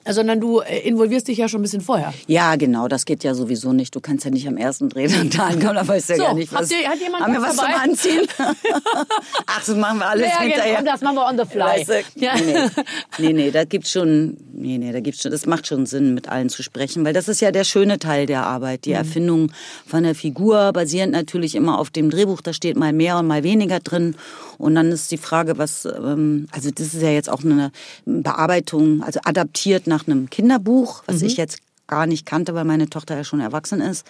B: Sondern du äh, involvierst dich ja schon ein bisschen vorher.
D: Ja, genau, das geht ja sowieso nicht. Du kannst ja nicht am ersten Drehtag da ankommen, da weißt du ja
B: So,
D: gar nicht, was.
B: ihr- hat jemand
D: haben wir
B: was dabei?
D: zum Anziehen? [laughs] [laughs] Ach, das machen wir alles
B: Ja, genau,
D: hinterher.
B: das machen wir on the fly.
D: Weißt du,
B: Ja.
D: Nee, [laughs] nee, nee, da gibt's schon, nee, nee, da gibt's schon, das macht schon Sinn, mit allen zu sprechen, weil das ist ja der schöne Teil der Arbeit,
B: Mhm.
D: die Erfindung von der Figur, basierend natürlich immer auf dem Drehbuch, da steht mal mehr und mal weniger drin. Und dann ist die Frage, was, ähm, also das ist ja jetzt auch eine Bearbeitung, also adaptiert nach einem Kinderbuch, was
B: Mhm.
D: ich jetzt gar nicht kannte, weil meine Tochter ja schon erwachsen ist.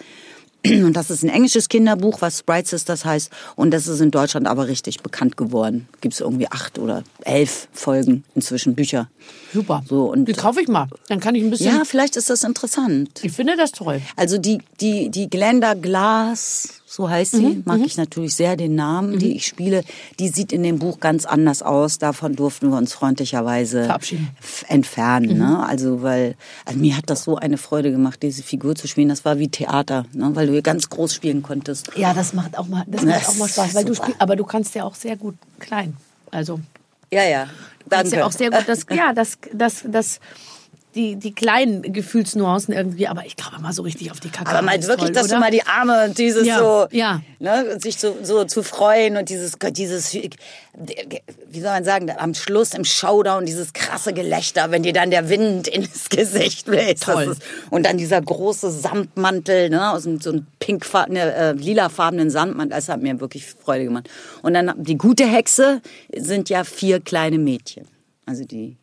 D: [clears throat] Und das ist ein englisches Kinderbuch, was Sprite Sisters heißt. Und das ist in Deutschland aber richtig bekannt geworden. Gibt es irgendwie acht oder elf Folgen inzwischen Bücher.
B: Super.
D: So, und-
B: die kaufe ich mal. Dann kann ich ein bisschen.
D: Ja, vielleicht ist das interessant.
B: Ich finde das toll.
D: Also die, die, die Glenda Glass, so heißt sie,
B: Mhm,
D: mag ich natürlich sehr den Namen, die ich spiele, die sieht in dem Buch ganz anders aus. Davon durften wir uns freundlicherweise
B: Verabschieden. Mhm.
D: entfernen. Ne? Also weil also mir hat das so eine Freude gemacht, diese Figur zu spielen. Das war wie Theater, ne? weil du hier ganz groß spielen konntest.
B: Ja, das macht auch mal, das
D: Das
B: macht auch mal Spaß, weil du
D: super.
B: spiel, aber du kannst ja auch sehr gut klein. Also
D: Ja, ja.
B: das ist
D: Danke.
B: ja auch sehr gut, das, [laughs] ja, das, das, das, die, die kleinen Gefühlsnuancen irgendwie, aber ich glaube mal so richtig auf die Kacke.
D: Aber mal wirklich,
B: toll,
D: dass
B: oder?
D: du mal die Arme und dieses
B: Ja,
D: so,
B: ja.
D: Ne, sich so, so zu freuen und dieses, dieses, wie soll man sagen, am Schluss im Showdown dieses krasse Gelächter, wenn dir dann der Wind ins Gesicht bläst.
B: Toll.
D: ist- Und dann dieser große Samtmantel, ne, aus so einem pinkfarbenen, äh, lilafarbenen Samtmantel, das hat mir wirklich Freude gemacht. Und dann die gute Hexe sind ja vier kleine Mädchen. Also die,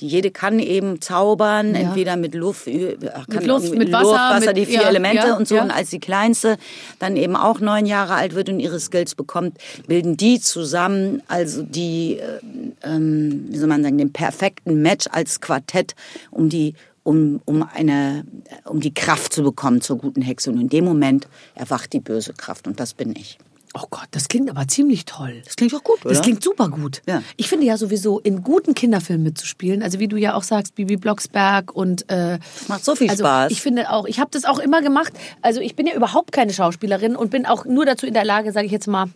D: die jede kann eben zaubern,
B: Ja.
D: entweder mit Luft, äh, kann
B: Luft, mit
D: Luft,
B: Wasser,
D: Wasser,
B: mit-
D: die vier
B: ja,
D: Elemente
B: ja,
D: und so. Und als die Kleinste dann eben auch neun Jahre alt wird und ihre Skills bekommt, bilden die zusammen also die, äh, ähm, wie soll man sagen, den perfekten Match als Quartett, um die um, um eine, um die Kraft zu bekommen zur guten Hexe. Und in dem Moment erwacht die böse Kraft und das bin ich.
B: Oh Gott, das klingt aber ziemlich toll.
D: Das klingt doch gut, oder?
B: Das klingt super gut.
D: Ja.
B: Ich finde ja sowieso, in guten Kinderfilmen mitzuspielen, also wie du ja auch sagst, Bibi Blocksberg und äh,
D: macht so viel
B: also
D: Spaß.
B: Ich finde auch, ich habe das auch immer gemacht. Also ich bin ja überhaupt keine Schauspielerin und bin auch nur dazu in der Lage, sage ich jetzt mal,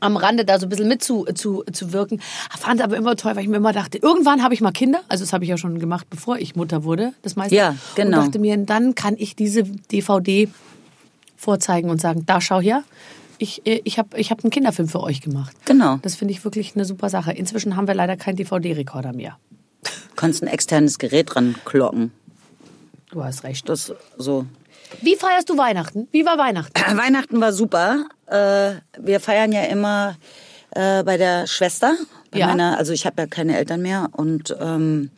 B: am Rande da so ein bisschen mit zu, zu, zu wirken. Fand aber immer toll, weil ich mir immer dachte, irgendwann habe ich mal Kinder. Also das habe ich ja schon gemacht, bevor ich Mutter wurde, das meiste.
D: Ja, genau.
B: Und dachte mir, dann kann ich diese DVD vorzeigen und sagen, da schau her. Ich, äh, ich habe ich hab einen Kinderfilm für euch gemacht.
D: Genau.
B: Das finde ich wirklich eine super Sache. Inzwischen haben wir leider keinen DVD-Rekorder mehr.
D: Du kannst ein externes Gerät dran kloppen.
B: Du hast recht.
D: Das so.
B: Wie feierst du Weihnachten? Wie war Weihnachten? [clears throat]
D: Weihnachten war super. Äh, wir feiern ja immer äh, bei der Schwester. Bei
B: Ja.
D: meiner, also ich habe ja keine Eltern mehr und ähm,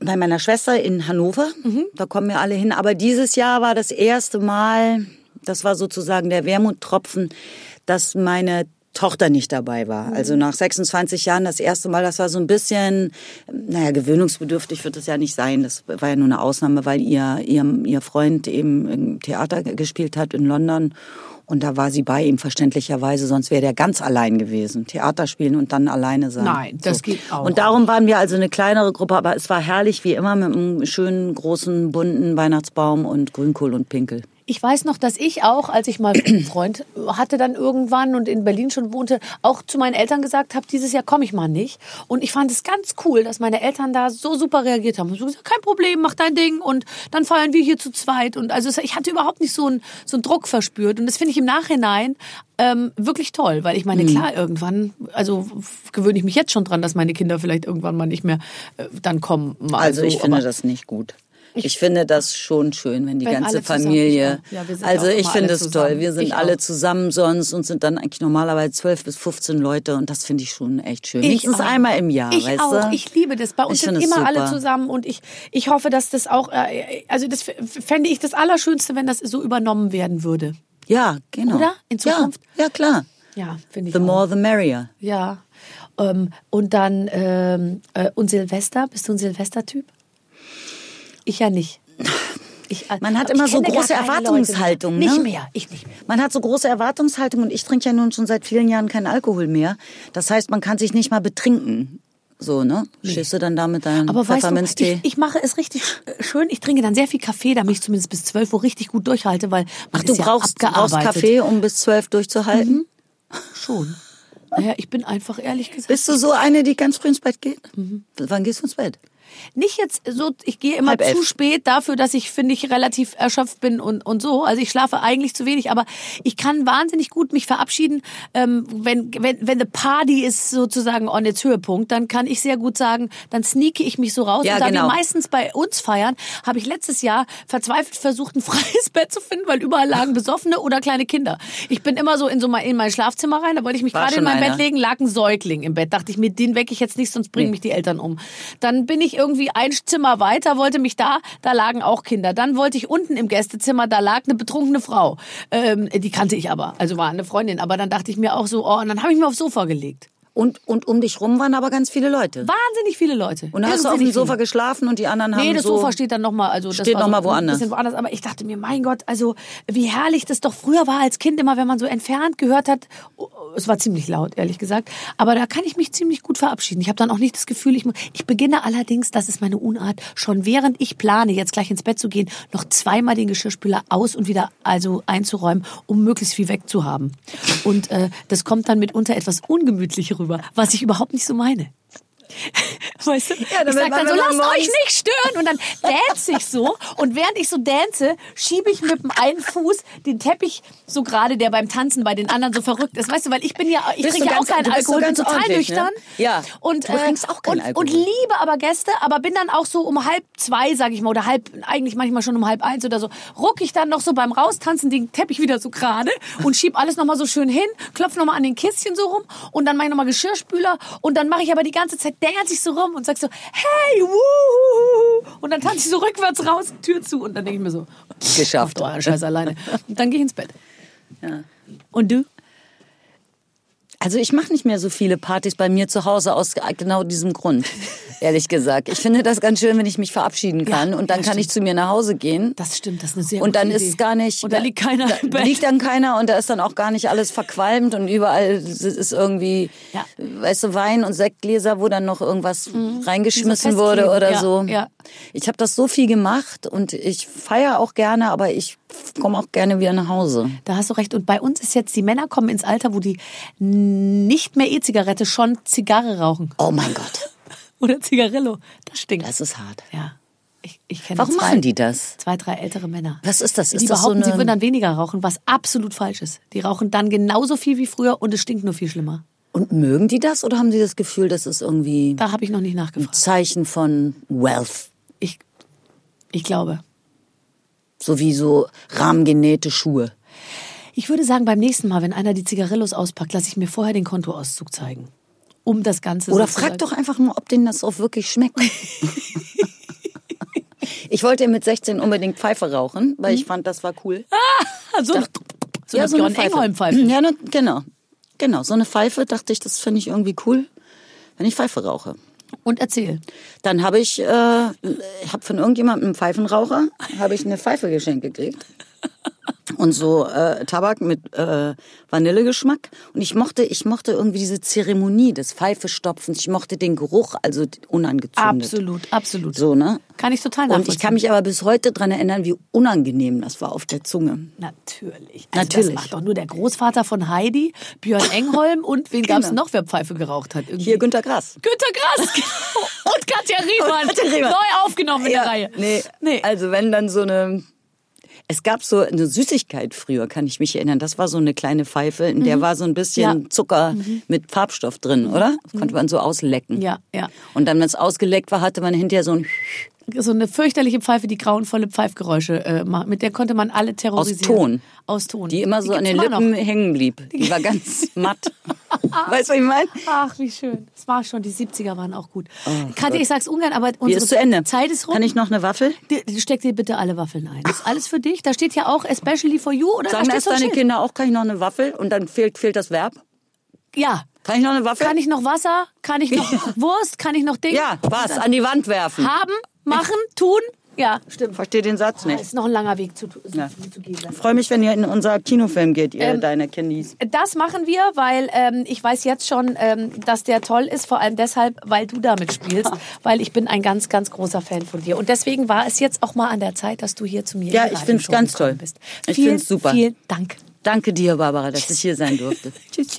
D: bei meiner Schwester in Hannover. Da kommen wir alle hin. Aber dieses Jahr war das erste Mal, das war sozusagen der Wermuttropfen, dass meine Tochter nicht dabei war. Also nach 26 Jahren das erste Mal, das war so ein bisschen, naja, gewöhnungsbedürftig wird es ja nicht sein. Das war ja nur eine Ausnahme, weil ihr, ihr, ihr Freund eben im Theater gespielt hat in London. Und da war sie bei ihm verständlicherweise, sonst wäre der ganz allein gewesen. Theater spielen und dann alleine sein.
B: Nein, das geht auch.
D: Und darum waren wir also eine kleinere Gruppe, aber es war herrlich wie immer mit einem schönen, großen, bunten Weihnachtsbaum und Grünkohl und Pinkel.
B: Ich weiß noch, dass ich auch, als ich mal einen [clears throat] Freund hatte dann irgendwann und in Berlin schon wohnte, auch zu meinen Eltern gesagt habe, dieses Jahr komme ich mal nicht. Und ich fand es ganz cool, dass meine Eltern da so super reagiert haben. Und so gesagt, kein Problem, mach dein Ding und dann feiern wir hier zu zweit. Und also ich hatte überhaupt nicht so einen, so einen Druck verspürt. Und das finde ich im Nachhinein ähm, wirklich toll, weil ich meine, klar, irgendwann, also gewöhne ich mich jetzt schon dran, dass meine Kinder vielleicht irgendwann mal nicht mehr äh, dann kommen.
D: Also
B: so,
D: ich finde das nicht gut. Ich finde das schon schön, wenn die
B: Wenn
D: ganze Familie.
B: ich. Ja,
D: also ich finde es
B: zusammen.
D: toll. Wir sind
B: Ich
D: alle
B: auch.
D: zusammen sonst und sind dann eigentlich normalerweise 12 bis 15 Leute und das finde ich schon echt schön.
B: Ich
D: Wenigstens
B: auch.
D: einmal im Jahr,
B: Ich
D: weißt
B: auch.
D: du?
B: Ich liebe das. Bei uns
D: Ich
B: sind immer alle zusammen und ich, ich hoffe, dass das auch, äh, also das fände ich das Allerschönste, wenn das so übernommen werden würde.
D: Ja, genau.
B: Oder? In Zukunft?
D: Ja, ja klar.
B: Ja, finde ich
D: The
B: auch.
D: more the merrier.
B: Ja. Ähm, und dann, ähm, äh, und Silvester? Bist du ein Silvester-Typ? Ich ja nicht. Ich, äh,
D: Man hat immer so große Erwartungshaltung, ne?
B: Nicht mehr, ich nicht mehr.
D: Man hat so große Erwartungshaltung und ich trinke ja nun schon seit vielen Jahren keinen Alkohol mehr. Das heißt, man kann sich nicht mal betrinken. So, ne? Stehst du dann da mit deinem
B: Aber weißt du,
D: Pfefferminztee?
B: ich, ich mache es richtig äh, schön. Ich trinke dann sehr viel Kaffee, damit ich zumindest bis 12 Uhr richtig gut durchhalte, weil man
D: Ach, du
B: ist ja
D: brauchst, brauchst. Kaffee, um bis zwölf durchzuhalten?
B: Schon. Naja, ich bin einfach ehrlich gesagt.
D: Bist du so eine, die ganz früh ins Bett geht? Wann gehst du ins Bett?
B: Nicht jetzt so, ich gehe immer
D: Halb
B: zu
D: elf.
B: spät dafür, dass ich, finde ich, relativ erschöpft bin und, und so. Also ich schlafe eigentlich zu wenig, aber ich kann wahnsinnig gut mich verabschieden. Ähm, wenn, wenn, wenn the party ist sozusagen on its Höhepunkt, dann kann ich sehr gut sagen, dann sneake ich mich so raus.
D: Ja,
B: und da
D: genau.
B: wir meistens bei uns feiern, habe ich letztes Jahr verzweifelt versucht, ein [laughs] freies Bett zu finden, weil überall lagen Besoffene oder kleine Kinder. Ich bin immer so in so mein, in mein Schlafzimmer rein, da wollte ich mich gerade in mein
D: einer.
B: Bett legen, lag ein Säugling im Bett. Dachte ich mir, den wecke ich jetzt nicht, sonst bringen mich die Eltern um. Dann bin ich irgendwie ein Zimmer weiter, wollte mich da, da lagen auch Kinder. Dann wollte ich unten im Gästezimmer, da lag eine betrunkene Frau. Ähm, die kannte ich aber, also war eine Freundin. Aber dann dachte ich mir auch so, oh, und dann habe ich mir aufs Sofa gelegt.
D: Und, und um dich rum waren aber ganz viele Leute.
B: Wahnsinnig viele Leute.
D: Und dann hast du auf dem Sofa
B: viele.
D: geschlafen und die anderen haben
B: Nee, das
D: so...
B: Sofa steht dann nochmal, also
D: Steht
B: war
D: noch
B: so
D: woanders.
B: bisschen woanders. Aber ich dachte mir, mein Gott, also wie herrlich das doch früher war als Kind immer, wenn man so entfernt gehört hat. Es war ziemlich laut, ehrlich gesagt. Aber da kann ich mich ziemlich gut verabschieden. Ich habe dann auch nicht das Gefühl, ich muss. Ich beginne allerdings, das ist meine Unart, schon während ich plane, jetzt gleich ins Bett zu gehen, noch zweimal den Geschirrspüler aus und wieder also einzuräumen, um möglichst viel wegzuhaben. Und äh, das kommt dann mitunter etwas ungemütlich rüber, was ich überhaupt nicht so meine. Weißt du?
D: Ja,
B: ich sag dann so, lasst euch nicht stören. Und dann dance ich so. Und während ich so dance, schiebe ich mit dem einen Fuß den Teppich so gerade, der beim Tanzen bei den anderen so verrückt ist. Weißt du, weil ich bin ja, ich
D: Bist
B: trinke ja auch keinen Alkohol, bin total
D: ne?
B: nüchtern.
D: Ja.
B: Und,
D: trinkst auch keinen
B: und,
D: Alkohol.
B: Und liebe aber Gäste, aber bin dann auch so um halb zwei, sag ich mal, oder halb, eigentlich manchmal schon um halb eins oder so, ruck ich dann noch so beim Raustanzen den Teppich wieder so gerade und schieb alles nochmal so schön hin, klopf nochmal an den Kistchen so rum und dann mache ich nochmal Geschirrspüler und dann mache ich aber die ganze Zeit, dance ich so rum und sag so, hey, wuhu, und dann tanze ich so rückwärts raus, Tür zu und dann denke ich mir so,
D: Geschafft.
B: euren Scheiß alleine. Und dann gehe ich ins Bett.
D: Ja.
B: Und du?
D: Also ich mache nicht mehr so viele Partys bei mir zu Hause aus genau diesem Grund, [laughs] ehrlich gesagt. Ich finde das ganz schön, wenn ich mich verabschieden kann und dann
B: ja,
D: kann
B: stimmt.
D: ich zu mir nach Hause gehen.
B: Das stimmt, das ist eine sehr
D: und dann
B: Idee.
D: ist es gar nicht.
B: Und da liegt keiner
D: da [laughs]
B: im Bett.
D: liegt dann keiner und da ist dann auch gar nicht alles verqualmt und überall ist irgendwie,
B: Ja.
D: weißt du, Wein und Sektgläser, wo dann noch irgendwas reingeschmissen
B: Mhm. So
D: wurde oder
B: Ja,
D: so.
B: ja.
D: Ich habe das so viel gemacht und ich feiere auch gerne, aber ich komme auch gerne wieder nach Hause.
B: Da hast du recht. Und bei uns ist jetzt, die Männer kommen ins Alter, wo die nicht mehr E-Zigarette, schon Zigarre rauchen.
D: Oh mein Gott, [laughs]
B: Oder Zigarillo. Das stinkt.
D: das ist hart.
B: ja. Ich, ich kenne
D: Warum
B: zwei,
D: machen die das?
B: Zwei, drei ältere Männer.
D: Was ist das?
B: Die
D: Ist das so
B: behaupten, sie
D: eine-
B: würden dann weniger rauchen, was absolut falsch ist. Die rauchen dann genauso viel wie früher und es stinkt nur viel schlimmer.
D: Und mögen die das oder haben sie das Gefühl, das ist irgendwie
B: Da habe ich noch nicht
D: ein
B: nachgefragt.
D: Zeichen von Wealth?
B: Ich, ich glaube.
D: So wie so rahmengenähte Schuhe.
B: Ich würde sagen, beim nächsten Mal, wenn einer die Zigarillos auspackt, lasse ich mir vorher den Kontoauszug zeigen. Um das Ganze
D: Oder
B: sozusagen-
D: frag doch einfach mal, ob denen das auch wirklich schmeckt. [laughs] ich wollte mit 16 unbedingt Pfeife rauchen, weil ich fand, das war cool.
B: Ah, so, so
D: Ja,
B: eine
D: so eine Pfeife.
B: Engholm-Pfeife.
D: Ja, ne, genau. Genau, so eine Pfeife dachte ich, das finde ich irgendwie cool, wenn ich Pfeife rauche.
B: Und erzähl.
D: Dann habe ich, äh, habe von irgendjemandem einen Pfeifenraucher, habe ich eine Pfeife geschenkt gekriegt. Und so äh, Tabak mit äh, Vanillegeschmack. Und ich mochte, ich mochte irgendwie diese Zeremonie des Pfeifestopfens. Ich mochte den Geruch, also unangezündet.
B: Absolut, absolut.
D: So, ne?
B: Kann ich total
D: Und
B: nachvollziehen.
D: ich kann mich aber bis heute dran erinnern, wie unangenehm das war auf der Zunge.
B: Natürlich. Also
D: Natürlich.
B: Das macht doch nur der Großvater von Heidi, Björn Engholm und wen
D: Genau.
B: noch, wer Pfeife geraucht hat? Irgendwie.
D: Hier Günter Grass.
B: Günter Grass [laughs] genau. und Katja [laughs] Riemann.
D: Und Katja Riemann.
B: Neu aufgenommen in der Reihe.
D: Nee,
B: Nee.
D: also wenn dann so eine... Es gab so eine Süßigkeit früher, kann ich mich erinnern. Das war so eine kleine Pfeife, in der war so ein bisschen
B: Mhm. Ja. Mhm.
D: Zucker mit Farbstoff drin, oder? Das konnte man so auslecken.
B: Ja, ja.
D: Und dann, wenn es ausgeleckt war, hatte man hinterher so ein
B: So eine fürchterliche Pfeife, die grauenvolle Pfeifgeräusche äh, macht. Mit der konnte man alle terrorisieren.
D: Ton.
B: Aus Ton.
D: die immer so an
B: gibt's
D: den Lippen
B: Noch.
D: hängen blieb. Die war ganz [laughs] matt. weißt du, was ich meine?
B: Ach, wie schön. Das war schon, die 70er waren auch gut. Katja, ich sag's ungern, aber unsere
D: Oh ist zu Ende.
B: Zeit ist rum.
D: Kann ich noch eine Waffel?
B: Die- die- Steck dir bitte alle Waffeln ein. Das ist alles für dich. Da steht ja auch especially for you oder
D: Sagen erst deine
B: Schild.
D: Kinder auch, kann ich noch eine Waffel? Und dann fehlt, fehlt das Verb.
B: Ja.
D: Kann ich noch eine Waffel?
B: Kann ich noch Wasser? Kann ich noch [laughs] Wurst? Kann ich noch Dinge?
D: Ja, was? An die Wand werfen.
B: Haben, machen, tun? Ja, stimmt.
D: Verstehe den Satz
B: Das
D: nicht.
B: ist noch ein langer Weg zu, zu,
D: Ja.
B: zu gehen.
D: Ich freue mich, wenn ihr in unser Kinofilm geht, ihr
B: Ähm,
D: deine Kindis.
B: Das machen wir, weil ähm, ich weiß jetzt schon, ähm, dass der toll ist, vor allem deshalb, weil du damit spielst, [laughs] weil ich bin ein ganz, ganz großer Fan von dir. Und deswegen war es jetzt auch mal an der Zeit, dass du hier zu mir
D: Ja, ich find's
B: Radioshow
D: ganz toll.
B: Bist.
D: Ich
B: vielen,
D: find's super.
B: Vielen Dank.
D: Danke dir, Barbara, dass ich hier sein durfte. [laughs] Tschüss.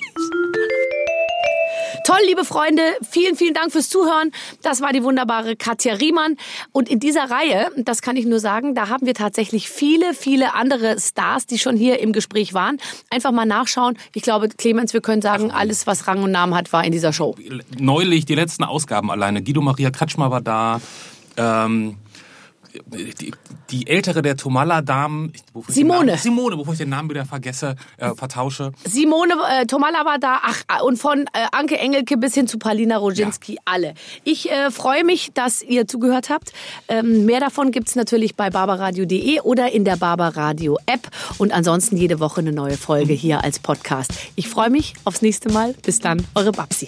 B: Toll, liebe Freunde, vielen, vielen Dank fürs Zuhören. Das war die wunderbare Katja Riemann. Und in dieser Reihe, das kann ich nur sagen, da haben wir tatsächlich viele, viele andere Stars, die schon hier im Gespräch waren. Einfach mal nachschauen. Ich glaube, Clemens, wir können sagen, alles, was Rang und Namen hat, war in dieser Show.
C: Neulich, die letzten Ausgaben alleine. Guido Maria Kretschmer war da. Ähm, die, die ältere der Tomala-Damen.
B: Simone.
C: Namen- Simone, bevor ich den Namen wieder vergesse, äh, vertausche.
B: Simone äh, Tomala war da, ach, und von äh, Anke Engelke bis hin zu Palina Roginski, alle. Ich äh, freue mich, dass ihr zugehört habt. Ähm, mehr davon gibt's natürlich bei barbaradio.de oder in der Barbaradio-App. Und ansonsten jede Woche eine neue Folge hier als Podcast. Ich freue mich aufs nächste Mal. Bis dann, eure Babsi.